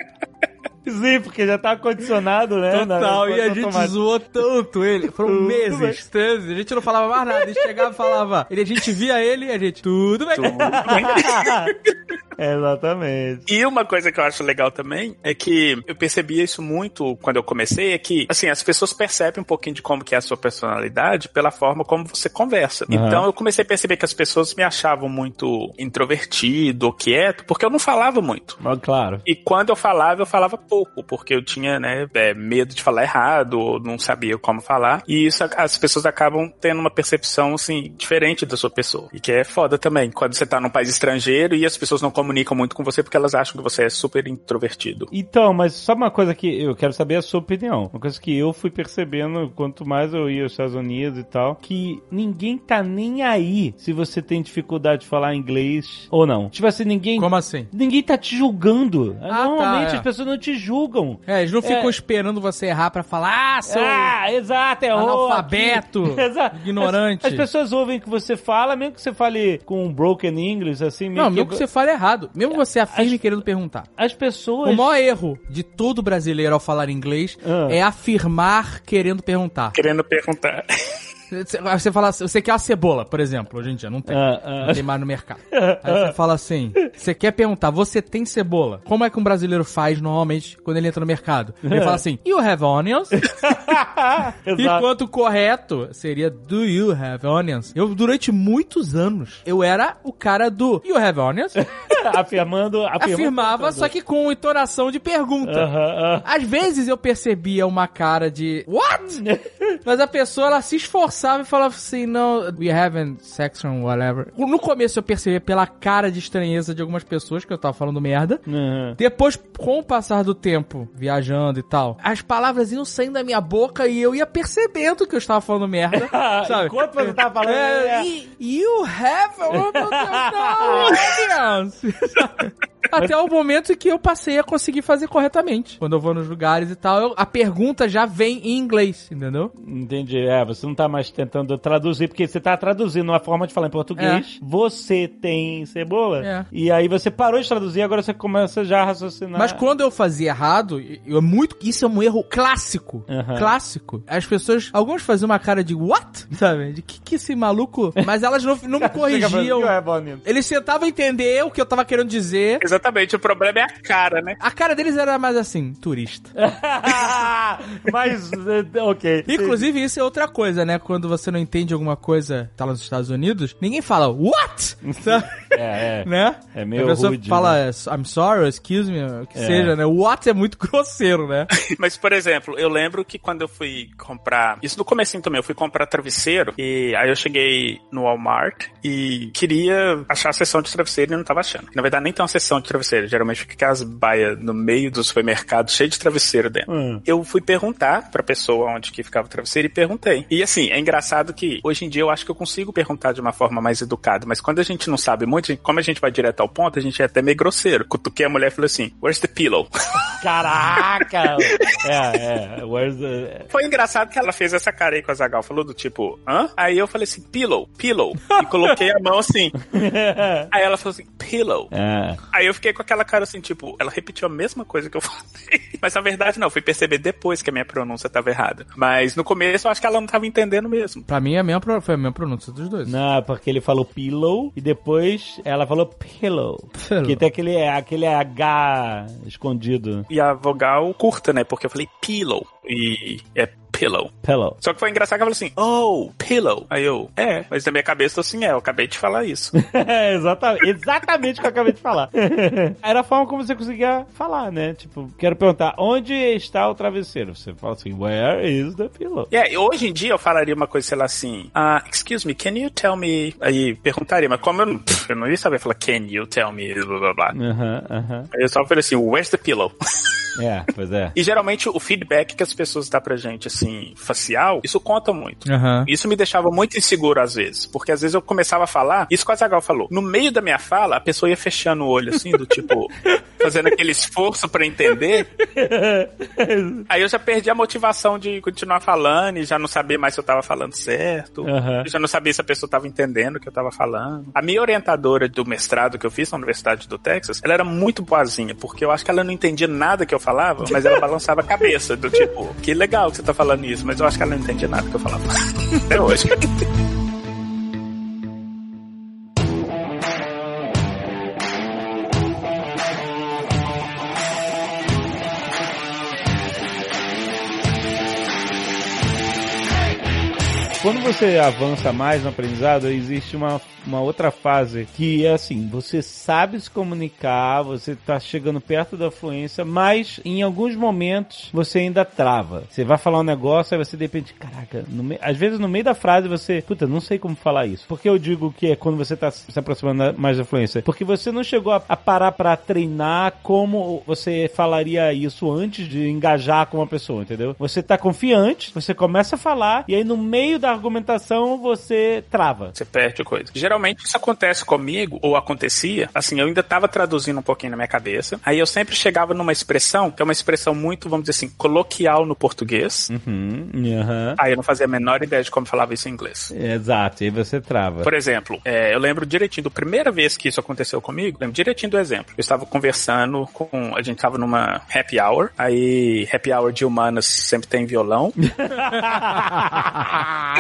Speaker 2: Sim, porque já tá condicionado, né?
Speaker 4: Total, e a gente
Speaker 2: automática.
Speaker 4: zoou tanto ele. Foram
Speaker 2: Tudo
Speaker 4: meses,
Speaker 2: bem.
Speaker 4: meses. A gente não falava mais nada. A gente chegava e falava. Ele, a gente via ele e a gente, tudo bem.
Speaker 2: Exatamente.
Speaker 3: E uma coisa que eu acho legal também é que eu percebia isso muito quando eu comecei, é que, assim, as pessoas percebem um pouquinho de como que é a sua personalidade pela forma como você conversa.
Speaker 2: Aham.
Speaker 3: Então eu comecei a perceber que as pessoas me achavam muito introvertido ou quieto, porque eu não falava muito.
Speaker 2: Mas, claro.
Speaker 3: E quando eu falava, eu falava pouco, porque eu tinha, né, é, medo de falar errado, ou não sabia como falar. E isso, as pessoas acabam tendo uma percepção, assim, diferente da sua pessoa. E que é foda também, quando você tá num país estrangeiro e as pessoas não comunicam muito com você porque elas acham que você é super introvertido.
Speaker 2: Então, mas só uma coisa que eu quero saber a sua opinião. Uma coisa que eu fui percebendo quanto mais eu ia aos Estados Unidos e tal, que ninguém tá nem aí se você tem dificuldade de falar inglês ou não. Tipo assim, ninguém.
Speaker 4: Como assim?
Speaker 2: Ninguém tá te julgando.
Speaker 4: Ah,
Speaker 2: Normalmente
Speaker 4: tá, é.
Speaker 2: as pessoas não te julgam.
Speaker 4: É, eles não ficam
Speaker 2: É.
Speaker 4: esperando você errar pra falar, ah, seu...
Speaker 2: Ah, exato, é
Speaker 4: Analfabeto.
Speaker 2: Exato.
Speaker 4: ignorante.
Speaker 2: As, as pessoas ouvem o que você fala, mesmo que você fale com um broken English, assim, meio
Speaker 4: Não, mesmo que você fale errado. Mesmo você afirme
Speaker 2: As-
Speaker 4: querendo perguntar.
Speaker 2: As pessoas.
Speaker 4: O maior erro de todo brasileiro ao falar inglês
Speaker 2: Ah.
Speaker 4: é afirmar querendo perguntar.
Speaker 3: Querendo perguntar.
Speaker 4: Você- fala, assim, você quer uma cebola, por exemplo, hoje em dia, não tem.
Speaker 2: Ah, ah.
Speaker 4: Não tem mais no mercado. Aí você fala assim, você quer perguntar, você tem cebola? Como é que um brasileiro faz normalmente quando ele entra no mercado? Ele fala assim, you have onions?
Speaker 2: Exato.
Speaker 4: Enquanto o correto seria do you have onions? Eu, durante muitos anos, eu era o cara do you have onions?
Speaker 2: afirmando, afirmando.
Speaker 4: Afirmava, só que com entonação de pergunta.
Speaker 2: Aham, aham.
Speaker 4: Às vezes eu percebia uma cara de What? Mas a pessoa ela se esforçava e falava assim, não, we haven't sex or whatever. No começo eu percebia pela cara de estranheza de algumas pessoas que eu tava falando merda.
Speaker 2: Aham.
Speaker 4: Depois, com o passar do tempo, viajando e tal, as palavras iam saindo da minha boca e eu ia percebendo que eu estava falando merda. sabe?
Speaker 2: Enquanto você tava falando,
Speaker 4: É,
Speaker 2: é.
Speaker 4: You have. Não, onions. Até o momento em que eu passei a conseguir fazer corretamente. Quando eu vou nos lugares e tal, eu- a pergunta já vem em inglês, entendeu?
Speaker 2: Entendi. É, você não tá mais tentando traduzir, porque você tá traduzindo uma forma de falar em português. Você tem cebola.
Speaker 4: É.
Speaker 2: E aí você parou de traduzir, agora você começa já a raciocinar.
Speaker 4: Mas quando eu fazia errado, eu, muito, isso é um erro clássico.
Speaker 2: Aham.
Speaker 4: Clássico. As pessoas, alguns faziam uma cara de what? Sabe? De que que esse maluco. Mas elas não, não me corrigiam.
Speaker 2: É.
Speaker 4: Eles tentavam entender o que eu tava querendo dizer.
Speaker 3: Exatamente, o problema é a cara, né?
Speaker 4: A cara deles era mais assim, turista.
Speaker 2: Mas, eh, ok.
Speaker 4: Inclusive, isso é outra coisa, né? Quando você não entende alguma coisa, tá lá nos Estados Unidos, ninguém fala, what?
Speaker 2: É, é.
Speaker 4: né?
Speaker 2: É meio
Speaker 4: A pessoa
Speaker 2: rude,
Speaker 4: fala,
Speaker 2: né?
Speaker 4: I'm sorry, excuse me, o que
Speaker 2: É.
Speaker 4: seja, né? What é muito grosseiro, né?
Speaker 3: Mas, por exemplo, eu lembro que quando eu fui comprar. Isso no comecinho também, eu fui comprar travesseiro. E aí eu cheguei no Walmart e queria achar a seção de travesseiro e não tava achando. Na verdade, nem tem uma seção de travesseiro. Geralmente fica aquelas baias no meio do supermercado, cheio de travesseiro dentro.
Speaker 2: Hum.
Speaker 3: Eu fui perguntar pra pessoa onde que ficava o travesseiro e perguntei. E assim, é engraçado que hoje em dia eu acho que eu consigo perguntar de uma forma mais educada, mas quando a gente não sabe muito, como a gente vai direto ao ponto, a gente é até meio grosseiro. Cutuquei a mulher e falei assim: Where's the pillow?
Speaker 2: Caraca! é, é. Where's the...
Speaker 3: Foi engraçado que ela fez essa cara aí com a Zagal, falou do tipo, hã? Aí eu falei assim, pillow, pillow. E coloquei a mão assim. Aí ela falou assim, pillow.
Speaker 2: É.
Speaker 3: Aí eu fiquei com aquela cara assim, tipo, ela repetiu a mesma coisa que eu falei. Mas na verdade não, fui perceber depois que a minha pronúncia tava errada. Mas no começo eu acho que ela não tava entendendo mesmo.
Speaker 4: Pra mim, é a pro- foi a mesma pronúncia dos dois.
Speaker 2: Não, porque ele falou pillow e depois ela falou pillow.
Speaker 4: Pillow.
Speaker 2: Que tem aquele, aquele H escondido.
Speaker 3: E a vogal curta, né? Porque eu falei pillow. E é pillow.
Speaker 2: Pillow.
Speaker 3: Só que foi engraçado que ela falou assim, oh, pillow. Aí eu, é, mas na minha cabeça eu tô assim, é, eu acabei de falar isso.
Speaker 2: É, exatamente, exatamente o que eu acabei de falar. Era a forma como você conseguia falar, né? Tipo, quero perguntar, onde está o travesseiro? Você fala assim, where is the pillow?
Speaker 3: E aí, hoje em dia eu falaria uma coisa, sei lá, assim, ah, excuse me, can you tell me... Aí perguntaria, mas como eu não, eu não ia saber falar can you tell me, blá blá blá. Aí eu só falei assim, where's the pillow?
Speaker 2: É, pois é.
Speaker 3: E geralmente o feedback que as pessoas dão pra gente, assim, facial, isso conta muito.
Speaker 4: Aham.
Speaker 3: Isso me deixava muito inseguro às vezes, porque às vezes eu começava a falar, isso o Azagal falou, no meio da minha fala, a pessoa ia fechando o olho, assim, do tipo, fazendo aquele esforço pra entender. Aí eu já perdi a motivação de continuar falando e já não saber mais se eu tava falando certo. Eu já não sabia se a pessoa tava entendendo o que eu tava falando. A minha orientadora do mestrado que eu fiz na Universidade do Texas, ela era muito boazinha, porque eu acho que ela não entendia nada que eu falava, mas ela balançava a cabeça, do tipo, que legal que você tá falando isso, mas eu acho que ela não entendia nada que eu falava. Até hoje.
Speaker 2: Quando você avança mais no aprendizado, existe uma, uma outra fase que é assim, você sabe se comunicar, você tá chegando perto da fluência, mas em alguns momentos você ainda trava. Você vai falar um negócio, aí você de repente, caraca, me- às vezes no meio da frase você, puta, não sei como falar isso. Por que eu digo que é quando você tá se aproximando mais da fluência? Porque você não chegou a, a parar pra treinar como você falaria isso antes de engajar com uma pessoa, entendeu? Você tá confiante, você começa a falar, e aí no meio da argumentação você trava.
Speaker 3: Você perde coisa. Geralmente isso acontece comigo, ou acontecia, assim, eu ainda tava traduzindo um pouquinho na minha cabeça, aí eu sempre chegava numa expressão, que é uma expressão muito, vamos dizer assim, coloquial no português,
Speaker 2: Uhum, aham.
Speaker 3: aí eu não fazia a menor ideia de como falava isso em inglês.
Speaker 2: Exato, e você trava.
Speaker 3: Por exemplo, é, eu lembro direitinho, da primeira vez que isso aconteceu comigo, lembro direitinho do exemplo. Eu estava conversando com. A gente estava numa happy hour, aí happy hour de humanas sempre tem violão.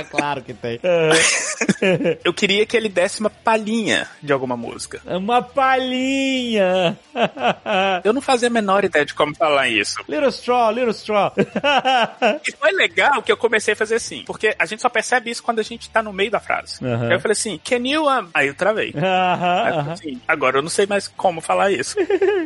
Speaker 2: claro que tem.
Speaker 3: Eu queria que ele desse uma palhinha de alguma música.
Speaker 2: Uma palhinha.
Speaker 3: Eu não fazia a menor ideia de como falar isso.
Speaker 2: little straw, little straw.
Speaker 3: E foi legal que eu comecei a fazer assim, porque a gente só percebe isso quando a gente tá no meio da frase.
Speaker 2: Aham.
Speaker 3: Aí eu falei assim, can you... Um... Aí eu travei. Aí
Speaker 2: Aham,
Speaker 3: eu falei assim, agora eu não sei mais como falar isso.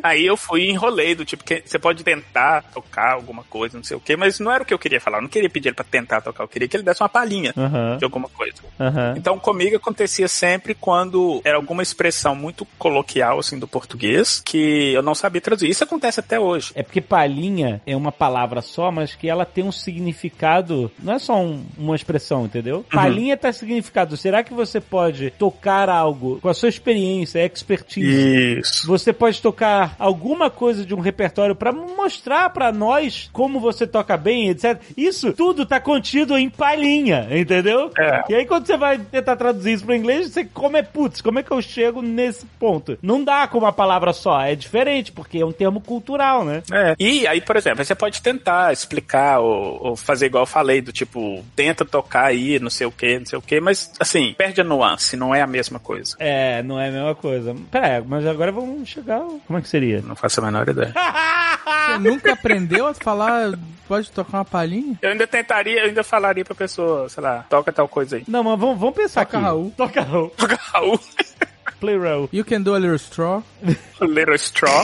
Speaker 3: Aí eu fui e enrolei do tipo, que você pode tentar tocar alguma coisa, não sei o quê, mas não era o que eu queria falar. Eu não queria pedir ele pra tentar tocar, eu queria que ele desse uma palhinha
Speaker 2: Aham.
Speaker 3: de alguma coisa.
Speaker 2: Aham.
Speaker 3: Então comigo acontecia sempre quando era alguma expressão muito coloquial, assim, do português, que eu não sabia traduzir. Isso acontece até hoje.
Speaker 2: É porque palhinha é uma palavra só, mas que ela tem um significado. Não é só um- uma expressão, entendeu? Palhinha tá significado. Será que você pode tocar algo com a sua experiência, expertise?
Speaker 3: Isso.
Speaker 2: Você pode tocar alguma coisa de um repertório pra mostrar pra nós como você toca bem, etc. Isso tudo tá contido em palhinha, entendeu?
Speaker 3: É.
Speaker 2: E aí quando você vai tentar traduzir isso pro inglês, você como é putz, como é que eu chego nesse ponto? Não dá com uma palavra só, é diferente, porque é um termo cultural, né?
Speaker 3: É. E aí, por exemplo, aí você pode tentar explicar ou, ou fazer igual eu falei, do tipo, tenta tocar aí, não sei o que, não sei o que, mas assim, perde a nuance, não é a mesma coisa.
Speaker 2: É, não é a mesma coisa. Pera, mas agora vamos chegar. Como é que seria?
Speaker 3: Não faço a menor ideia.
Speaker 4: Você nunca aprendeu a falar, pode tocar uma palhinha?
Speaker 3: Eu ainda tentaria, eu ainda falaria pra pessoa, sei lá, toca tal coisa aí.
Speaker 2: Não, mas vamos, vamos pensar
Speaker 4: Toca
Speaker 2: aqui.
Speaker 4: Raul.
Speaker 2: Toca Raul.
Speaker 3: Toca Raul,
Speaker 2: Play Raul.
Speaker 4: You can do a little straw.
Speaker 3: Little Straw.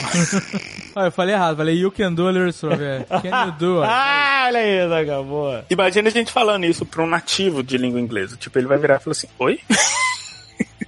Speaker 4: Ah, eu falei errado, falei you can do a little straw. É. Can you do?
Speaker 2: Ah, olha aí, Zagal, boa.
Speaker 3: Imagina a gente falando isso pra um nativo de língua inglesa. Tipo, ele vai virar e falar assim, oi?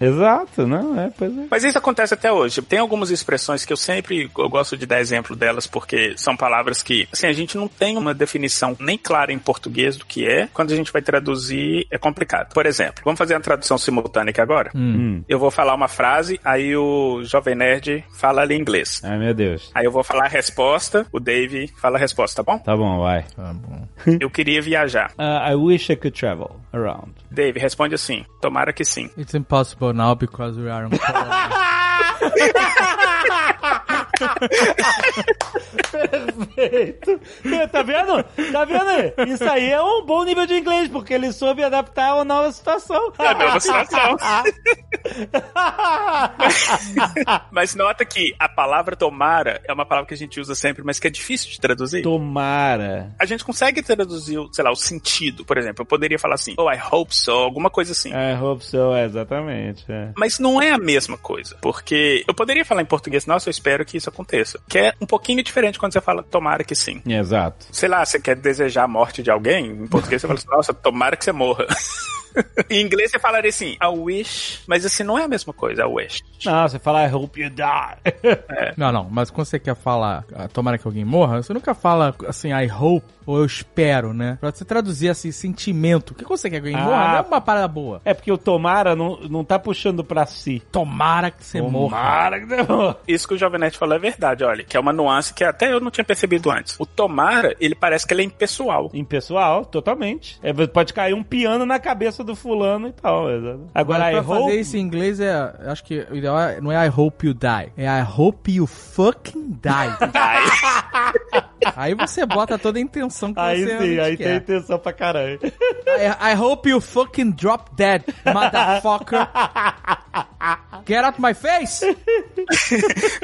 Speaker 2: Exato, não, é, pois é.
Speaker 3: Mas isso acontece até hoje. Tem algumas expressões que eu sempre eu gosto de dar exemplo delas, porque são palavras que, assim, a gente não tem uma definição nem clara em português do que é. Quando a gente vai traduzir, é complicado. Por exemplo, vamos fazer uma tradução simultânea aqui agora?
Speaker 2: Hum.
Speaker 3: Eu vou falar uma frase, aí o Jovem Nerd fala ali em inglês.
Speaker 2: Ai, meu Deus.
Speaker 3: Aí eu vou falar a resposta, o Dave fala a resposta, tá bom?
Speaker 2: Tá bom, vai.
Speaker 4: Tá bom.
Speaker 3: Eu queria viajar.
Speaker 2: Uh, I wish I could travel around.
Speaker 3: Dave, responde assim. Tomara que sim.
Speaker 4: It's impossible now because we are on.
Speaker 2: Perfeito. Tá vendo? Tá vendo? Isso aí é um bom nível de inglês, porque ele soube adaptar a uma nova situação.
Speaker 3: É a nova situação. Mas nota que a palavra tomara é uma palavra que a gente usa sempre, mas que é difícil de traduzir.
Speaker 2: Tomara.
Speaker 3: A gente consegue traduzir, sei lá, o sentido, por exemplo. Eu poderia falar assim, oh, I hope so, alguma coisa assim.
Speaker 2: I hope so, é, exatamente. É.
Speaker 3: Mas não é a mesma coisa, porque eu poderia falar em português, nossa, eu espero que isso aconteça. Que é um pouquinho diferente quando você fala tomara que sim.
Speaker 2: Exato.
Speaker 3: Sei lá, você quer desejar a morte de alguém, em português você fala assim, nossa, tomara que você morra. em inglês você falaria assim, I wish, mas assim, não é a mesma coisa, I wish.
Speaker 2: Não, você fala I hope you die.
Speaker 4: Não, não, mas quando você quer falar, ah, tomara que alguém morra, você nunca fala assim, I hope ou eu espero, né? Pra você traduzir assim, sentimento. O que você quer que alguém
Speaker 2: Ah.
Speaker 4: morra? Não é uma parada boa.
Speaker 2: É porque o tomara não, não tá puxando pra si.
Speaker 4: Tomara que você morra.
Speaker 2: Tomara que você morra.
Speaker 3: Isso que o Jovem Nerd falou é verdade, olha, que é uma nuance que até eu não tinha percebido antes. O tomara, ele parece que ele é impessoal.
Speaker 2: Impessoal, totalmente. É, pode cair um piano na cabeça do fulano e tal. exato. Agora,
Speaker 4: Mas
Speaker 2: I
Speaker 4: pra
Speaker 2: hope...
Speaker 4: fazer isso em inglês é. Acho que o ideal é- não é I hope you die. É I hope you fucking die. aí você bota toda a intenção que
Speaker 2: Aí
Speaker 4: você
Speaker 2: sim, aí tem
Speaker 4: quer.
Speaker 2: intenção pra caralho.
Speaker 4: I, I hope you fucking drop dead, motherfucker. Get out my face!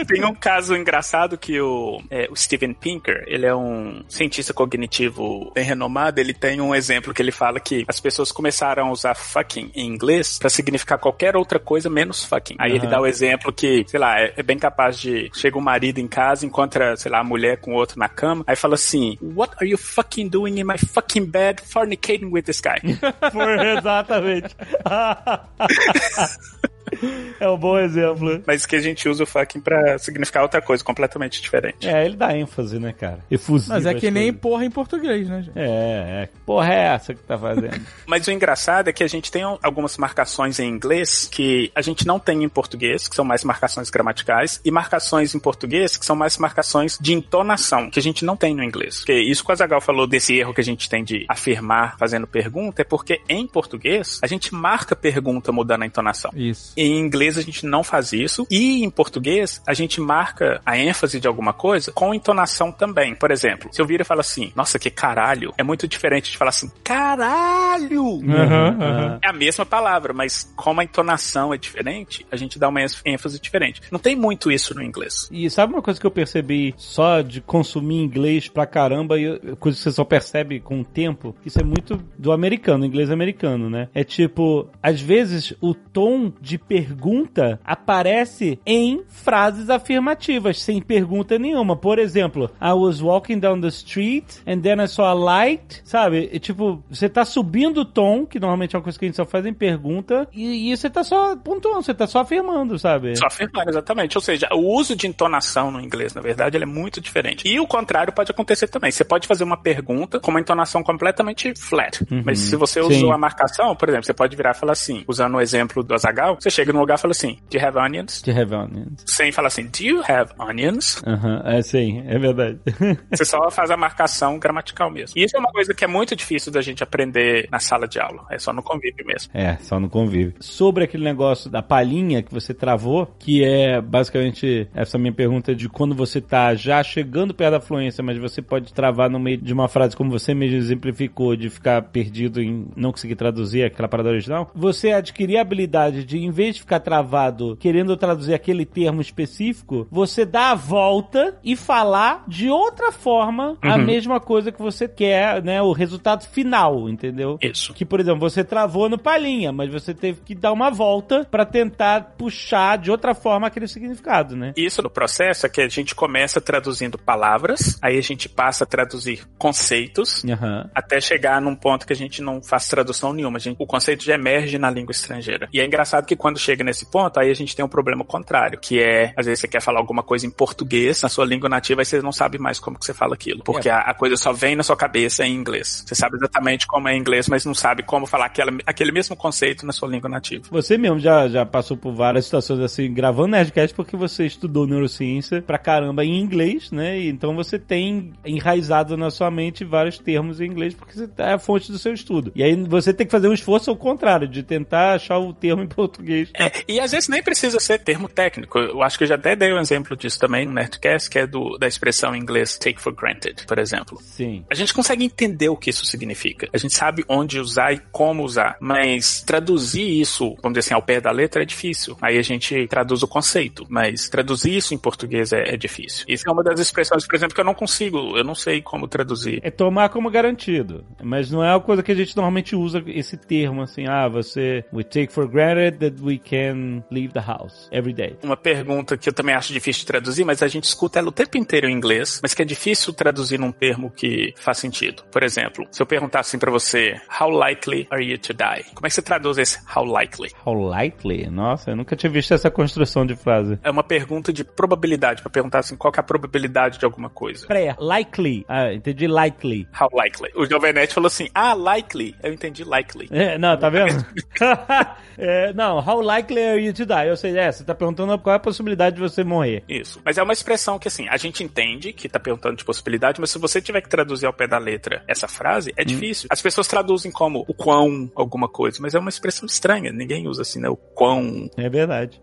Speaker 3: Tem um caso engraçado que o, é, o Steven Pinker, ele é um cientista cognitivo bem renomado, ele tem um exemplo que ele fala que as pessoas começaram usar fucking em inglês pra significar qualquer outra coisa menos fucking. Aí ele
Speaker 2: Aham.
Speaker 3: dá o exemplo que, sei lá, é, é bem capaz de... Chega um marido em casa, encontra, sei lá, a mulher com outro na cama, aí fala assim, What are you fucking doing in my fucking bed fornicating with this guy?
Speaker 2: Exatamente. é um bom exemplo.
Speaker 3: Mas que a gente usa o fucking pra significar outra coisa completamente diferente.
Speaker 2: É, ele dá ênfase, né, cara? Efusivo.
Speaker 4: Mas é que nem
Speaker 2: coisas.
Speaker 4: porra em português, né, gente?
Speaker 2: É, é. Porra é essa que tá fazendo?
Speaker 3: Mas o engraçado é que a gente tem algumas marcações em inglês que a gente não tem em português, que são mais marcações gramaticais, e marcações em português que são mais marcações de entonação, que a gente não tem no inglês. Porque isso que o Azagal falou desse erro que a gente tem de afirmar fazendo pergunta, é porque em português a gente marca pergunta mudando a entonação.
Speaker 4: Isso.
Speaker 3: Em inglês a gente não faz isso. E em português a gente marca a ênfase de alguma coisa com entonação também. Por exemplo, se eu vir e falar assim, nossa, que caralho, é muito diferente de falar assim, caralho!
Speaker 4: Aham, aham.
Speaker 3: É a mesma palavra, mas como a entonação é diferente, a gente dá uma ênf- ênfase diferente. Não tem muito isso no inglês.
Speaker 2: E sabe uma coisa que eu percebi só de consumir inglês pra caramba, e coisa que você só percebe com o tempo? Isso é muito do americano, inglês americano, né? É tipo, às vezes o tom de pergunta aparece em frases afirmativas, sem pergunta nenhuma. Por exemplo, I was walking down the street and then I saw a light, sabe? E, tipo, você tá subindo o tom, que normalmente é uma coisa que a gente só faz em pergunta, e, e você tá só pontuando, você tá só afirmando, sabe?
Speaker 3: Só afirmar, exatamente. Ou seja, o uso de entonação no inglês, na verdade, ele é muito diferente. E o contrário pode acontecer também. Você pode fazer uma pergunta com uma entonação completamente flat. Mas se você usou a marcação, por exemplo, você pode virar e falar assim, usando o exemplo do Azagal, você chega num lugar e fala assim, do you have onions?
Speaker 2: De have onions.
Speaker 3: Sem falar assim, do you have onions?
Speaker 2: Aham, é sim, é verdade.
Speaker 3: Você só faz a marcação gramatical mesmo. E isso é uma coisa que é muito difícil da gente aprender na sala de aula. É só no convívio mesmo.
Speaker 2: é, só no convívio. Sobre aquele negócio da palhinha que você travou, que é basicamente essa minha pergunta de quando você tá já chegando perto da fluência, mas você pode travar no meio de uma frase, como você mesmo exemplificou, de ficar perdido em não conseguir traduzir aquela parada original. Você adquirir a habilidade de, em vez de ficar travado querendo traduzir aquele termo específico, você dá a volta e falar de outra forma a
Speaker 3: Uhum.
Speaker 2: mesma coisa que você quer, né? O resultado final, entendeu?
Speaker 3: Isso.
Speaker 2: Que, por exemplo, você travou no palhinha, mas você teve que dar uma volta pra tentar puxar de outra forma aquele significado, né?
Speaker 3: Isso no processo é que a gente começa traduzindo palavras, aí a gente passa a traduzir conceitos,
Speaker 2: Aham.
Speaker 3: até chegar num ponto que a gente não faz tradução nenhuma. A gente- o conceito já emerge na língua estrangeira. E é engraçado que quando chega nesse ponto, aí a gente tem um problema contrário, que é, às vezes você quer falar alguma coisa em português, na sua língua nativa, aí você não sabe mais como que você fala aquilo. Porque a, a coisa só vem na sua cabeça em inglês. Você sabe exatamente como é em inglês, mas não sabe como falar aquela, aquele mesmo conceito na sua língua nativa.
Speaker 2: Você mesmo já, já passou por várias situações assim, gravando Nerdcast, porque você estudou neurociência pra caramba em inglês, né? E então você tem enraizado na sua mente vários termos em inglês, porque você é a fonte do seu estudo. E aí você tem que fazer um esforço ao contrário, de tentar achar o termo em português.
Speaker 3: É, e às vezes nem precisa ser termo técnico. Eu acho que eu já até dei um exemplo disso também no Nerdcast, que é do, da expressão em inglês take for granted, por exemplo.
Speaker 2: Sim.
Speaker 3: A gente consegue entender o que isso significa. A gente sabe onde usar e como usar. Mas traduzir isso, vamos dizer assim, ao pé da letra é difícil. Aí a gente traduz o conceito. Mas traduzir isso em português é, é difícil. Isso é uma das expressões, por exemplo, que eu não consigo. Eu não sei como traduzir.
Speaker 2: É tomar como garantido. Mas não é uma coisa que a gente normalmente usa esse termo assim, ah, você. We take for granted that we can leave the house every day.
Speaker 3: Uma pergunta que eu também acho difícil de traduzir, mas a gente escuta ela o tempo inteiro em inglês, mas que é difícil traduzir num termo que faz sentido. Por exemplo, se eu perguntar assim pra você, how likely are you to die? Como é que você traduz esse how likely?
Speaker 2: How likely? Nossa, eu nunca tinha visto essa construção de frase.
Speaker 3: É uma pergunta de probabilidade, pra perguntar assim, qual que é a probabilidade de alguma coisa.
Speaker 2: Peraí, likely. Ah, entendi likely.
Speaker 3: How likely? O Nerd falou assim, ah, likely. Eu entendi likely.
Speaker 2: É, não, tá vendo? É, não, how likely are you to die? Ou seja, é, você tá perguntando qual é a possibilidade de você morrer.
Speaker 3: Isso. Mas é uma expressão que, assim, a gente entende que tá perguntando de possibilidade, mas se você tiver que traduzir ao pé da letra essa frase, é difícil. As pessoas traduzem como o quão alguma coisa, mas é uma expressão estranha. Ninguém usa assim, né? O quão.
Speaker 2: É verdade.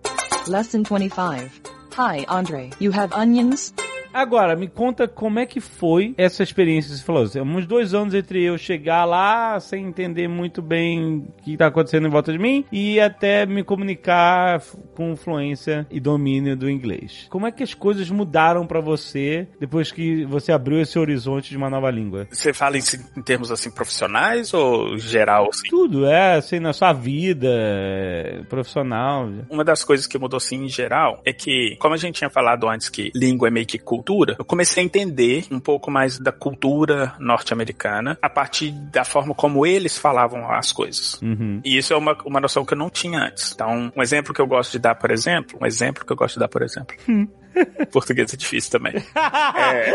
Speaker 5: Lesson 25. Hi, Andre. You have onions?
Speaker 2: Agora, me conta como é que foi essa experiência. Você falou, assim, uns dois anos entre eu chegar lá sem entender muito bem o que está acontecendo em volta de mim e até me comunicar com fluência e domínio do inglês. Como é que as coisas mudaram para você depois que você abriu esse horizonte de uma nova língua?
Speaker 3: Você fala em, em termos assim profissionais ou geral? Assim?
Speaker 2: Tudo, é, assim, na sua vida, é, profissional.
Speaker 3: Uma das coisas que mudou assim em geral é que, como a gente tinha falado antes que língua é meio que cultura, eu comecei a entender um pouco mais da cultura norte-americana a partir da forma como eles falavam as coisas.
Speaker 2: Uhum.
Speaker 3: E isso é uma, uma noção que eu não tinha antes. Então, um exemplo que eu gosto de dar, por exemplo, um exemplo que eu gosto de dar, por exemplo. Português é difícil também. É.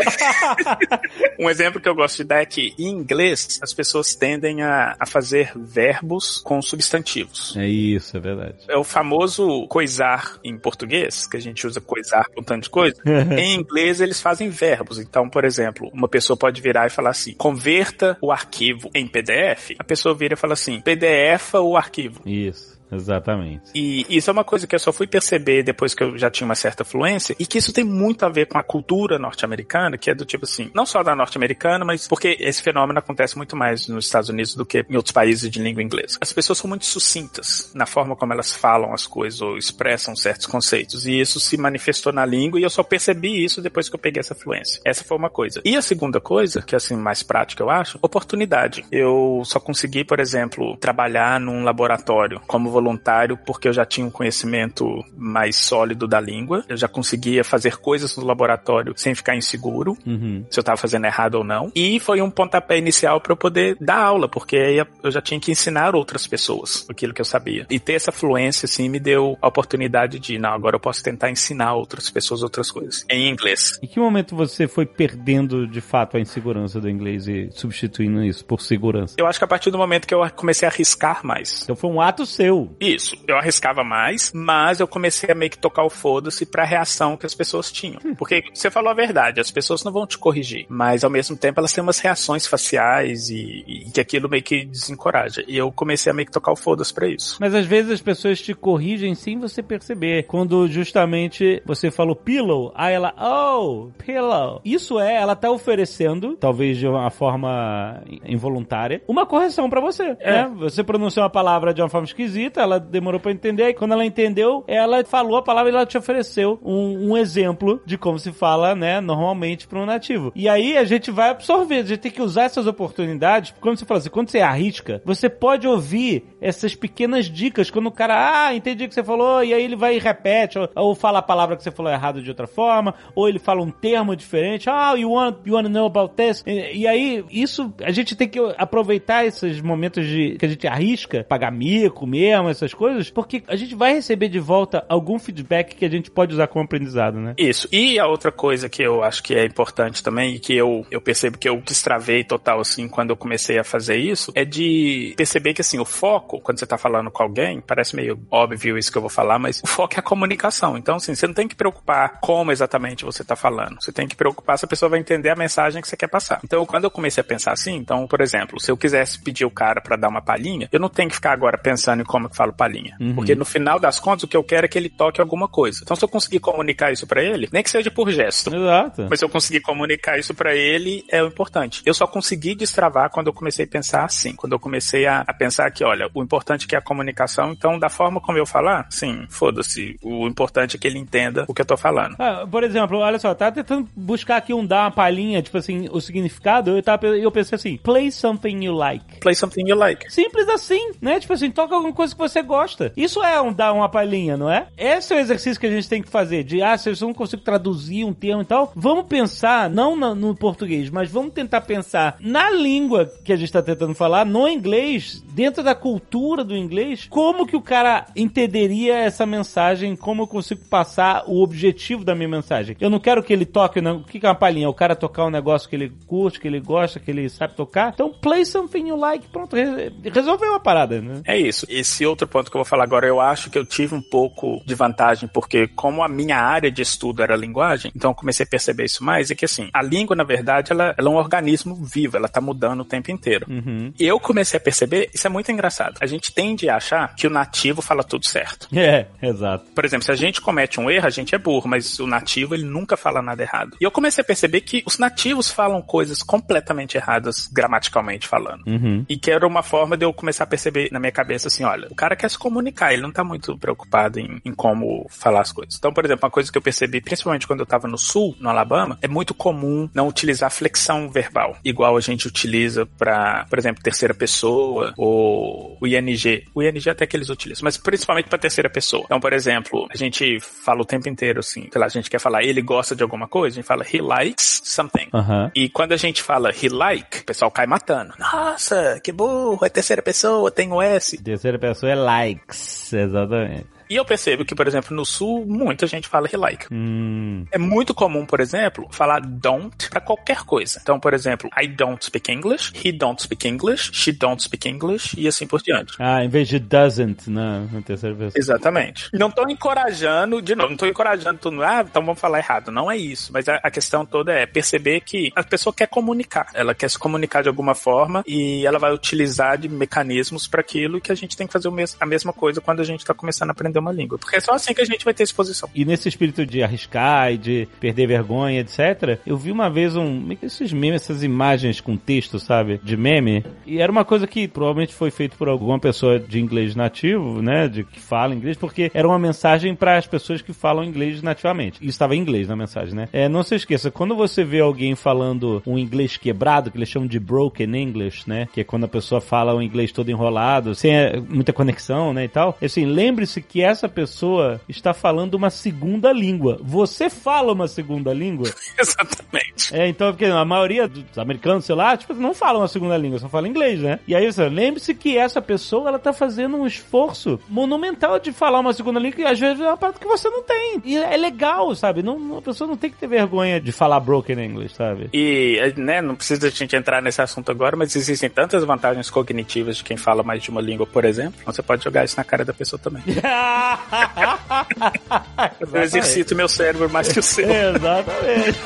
Speaker 3: um exemplo que eu gosto de dar é que em inglês as pessoas tendem a, a fazer verbos com substantivos.
Speaker 2: É isso, é verdade.
Speaker 3: É o famoso coisar em português, que a gente usa coisar com um tanto de coisa. em inglês eles fazem verbos. Então, por exemplo, uma pessoa pode virar e falar assim: converta o arquivo em PDF. A pessoa vira e fala assim: PDF o arquivo.
Speaker 2: Isso. Exatamente.
Speaker 3: E isso é uma coisa que eu só fui perceber depois que eu já tinha uma certa fluência, e que isso tem muito a ver com a cultura norte-americana, que é do tipo assim, não só da norte-americana, mas porque esse fenômeno acontece muito mais nos Estados Unidos do que em outros países de língua inglesa. As pessoas são muito sucintas na forma como elas falam as coisas ou expressam certos conceitos, e isso se manifestou na língua, e eu só percebi isso depois que eu peguei essa fluência. Essa foi uma coisa. E a segunda coisa, que é assim mais prática eu acho, oportunidade. Eu só consegui, por exemplo, trabalhar num laboratório como voluntário porque eu já tinha um conhecimento mais sólido da língua. Eu já conseguia fazer coisas no laboratório sem ficar inseguro
Speaker 2: Uhum.
Speaker 3: se eu estava fazendo errado ou não. E foi um pontapé inicial para eu poder dar aula, porque aí eu já tinha que ensinar outras pessoas aquilo que eu sabia. E ter essa fluência, assim, me deu a oportunidade de, não, agora eu posso tentar ensinar outras pessoas outras coisas. Em inglês.
Speaker 2: Em que momento você foi perdendo de fato a insegurança do inglês e substituindo isso por segurança?
Speaker 3: Eu acho que a partir do momento que eu comecei a arriscar mais.
Speaker 2: Então foi um ato seu.
Speaker 3: Isso, eu arriscava mais, mas eu comecei a meio que tocar o foda-se pra reação que as pessoas tinham. Porque você falou a verdade, as pessoas não vão te corrigir, mas ao mesmo tempo elas têm umas reações faciais e, e que aquilo meio que desencoraja. E eu comecei a meio que tocar o foda-se pra isso.
Speaker 2: Mas às vezes as pessoas te corrigem sem você perceber. Quando justamente você falou pillow, aí ela, oh, pillow. Isso é, ela tá oferecendo, talvez de uma forma involuntária, uma correção pra você.
Speaker 3: É.
Speaker 2: né? Você pronunciou uma palavra de uma forma esquisita, ela demorou pra entender, e quando ela entendeu, ela falou a palavra e ela te ofereceu um, um exemplo de como se fala, né, normalmente pra um nativo. E aí a gente vai absorver, a gente tem que usar essas oportunidades, como você falou assim, quando você arrisca, você pode ouvir essas pequenas dicas, quando o cara, ah, entendi o que você falou, e aí ele vai e repete, ou, ou fala a palavra que você falou errado de outra forma, ou ele fala um termo diferente, ah, you want, you want to know about this? E, e aí, isso, a gente tem que aproveitar esses momentos de que a gente arrisca, pagar mico mesmo, essas coisas, porque a gente vai receber de volta algum feedback que a gente pode usar como aprendizado, né?
Speaker 3: Isso. E a outra coisa que eu acho que é importante também, e que eu, eu percebo que eu destravei total, assim, quando eu comecei a fazer isso, é de perceber que, assim, o foco, quando você tá falando com alguém, parece meio óbvio isso que eu vou falar, mas o foco é a comunicação. Então, assim, você não tem que preocupar como exatamente você tá falando. Você tem que preocupar se a pessoa vai entender a mensagem que você quer passar. Então, quando eu comecei a pensar assim, então, por exemplo, se eu quisesse pedir o cara para dar uma palhinha, eu não tenho que ficar agora pensando em como que falo palhinha.
Speaker 2: Uhum.
Speaker 3: Porque no final das contas, o que eu quero é que ele toque alguma coisa. Então, se eu conseguir comunicar isso pra ele, nem que seja por gesto,
Speaker 2: Exato.
Speaker 3: mas se eu conseguir comunicar isso pra ele, é o importante. Eu só consegui destravar quando eu comecei a pensar assim. Quando eu comecei a, a pensar que, olha, o importante é que é a comunicação, então, da forma como eu falar, sim, foda-se. O importante é que ele entenda o que eu tô falando.
Speaker 2: Ah, por exemplo, olha só, tá tentando buscar aqui um dar uma palhinha, tipo assim, o significado, eu, tava, eu pensei assim, play something you like.
Speaker 3: Play something you like.
Speaker 2: Simples assim, né? Tipo assim, toca alguma coisa que você gosta. Isso é um dar uma palhinha, não é? Esse é o exercício que a gente tem que fazer. De, ah, se eu não consigo traduzir um termo e tal, vamos pensar, não na- no português, mas vamos tentar pensar na língua que a gente tá tentando falar, no inglês, dentro da cultura do inglês, como que o cara entenderia essa mensagem, como eu consigo passar o objetivo da minha mensagem. Eu não quero que ele toque, não. o que é uma palhinha? O cara tocar um negócio que ele curte, que ele gosta, que ele sabe tocar. Então, play something you like, pronto, re- resolveu a parada, né?
Speaker 3: É isso. Esse outro ponto que eu vou falar agora, eu acho que eu tive um pouco de vantagem, porque como a minha área de estudo era a linguagem, então eu comecei a perceber isso mais, é que assim, a língua, na verdade, ela, ela é um organismo vivo, ela tá mudando o tempo inteiro.
Speaker 2: Uhum.
Speaker 3: E eu comecei a perceber, isso é muito engraçado. A gente tende a achar que o nativo fala tudo certo.
Speaker 2: É, exato.
Speaker 3: Por exemplo, se a gente comete um erro, a gente é burro, mas o nativo, ele nunca fala nada errado. E eu comecei a perceber que os nativos falam coisas completamente erradas, gramaticalmente falando.
Speaker 2: Uhum.
Speaker 3: E que era uma forma de eu começar a perceber na minha cabeça assim, olha, cara quer se comunicar, ele não tá muito preocupado em, em como falar as coisas. Então, por exemplo, uma coisa que eu percebi, principalmente quando eu tava no sul, no Alabama, é muito comum não utilizar flexão verbal, igual a gente utiliza para, por exemplo, terceira pessoa ou o ING. O ING até que eles utilizam, mas principalmente para terceira pessoa. Então, por exemplo, a gente fala o tempo inteiro assim, sei lá, a gente quer falar ele gosta de alguma coisa, a gente fala he likes something.
Speaker 2: Aham.
Speaker 3: E quando a gente fala he like, o pessoal cai matando. Nossa, que burro, é terceira pessoa, tem o S.
Speaker 2: Terceira pessoa likes, exatamente.
Speaker 3: E eu percebo que, por exemplo, no sul, muita gente fala he like.
Speaker 2: Hum,
Speaker 3: É muito comum, por exemplo, falar don't pra qualquer coisa. Então, por exemplo, I don't speak English, he don't speak English, she don't speak English e assim por diante.
Speaker 2: Ah, em vez de doesn't na, na terceira pessoa.
Speaker 3: Exatamente. Não tô encorajando, de novo, não tô encorajando tudo, ah, então vamos falar errado. Não é isso. Mas a, a questão toda é perceber que a pessoa quer comunicar. Ela quer se comunicar de alguma forma e ela vai utilizar de mecanismos para aquilo que a gente tem que fazer o mes a mesma coisa quando a gente tá começando a aprender uma língua. Porque é só assim que a gente vai ter exposição.
Speaker 2: E nesse espírito de arriscar e de perder vergonha, etc., eu vi uma vez um. meio que esses memes, essas imagens com texto, sabe? De meme. E era uma coisa que provavelmente foi feito por alguma pessoa de inglês nativo, né? De que fala inglês, porque era uma mensagem para as pessoas que falam inglês nativamente. Isso estava em inglês na mensagem, né? É, não se esqueça, quando você vê alguém falando um inglês quebrado, que eles chamam de broken English, né? Que é quando a pessoa fala um inglês todo enrolado, sem eh, muita conexão, né? E tal. Assim, lembre-se que essa pessoa está falando uma segunda língua. Você fala uma segunda língua?
Speaker 3: Exatamente.
Speaker 2: É, então, porque a maioria dos americanos, sei lá, tipo, não falam uma segunda língua, só fala inglês, né? E aí, você lembre-se que essa pessoa, ela tá fazendo um esforço monumental de falar uma segunda língua e às vezes é uma parte que você não tem. E é legal, sabe? Não, a pessoa não tem que ter vergonha de falar broken English, sabe?
Speaker 3: E, né, não precisa a gente entrar nesse assunto agora, mas existem tantas vantagens cognitivas de quem fala mais de uma língua, por exemplo. Você pode jogar isso na cara da pessoa também. Eu exercito meu cérebro mais que o seu.
Speaker 2: Exatamente.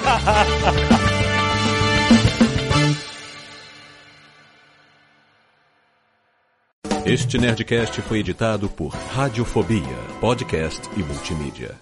Speaker 1: Este Nerdcast foi editado por Radiofobia, podcast e multimídia.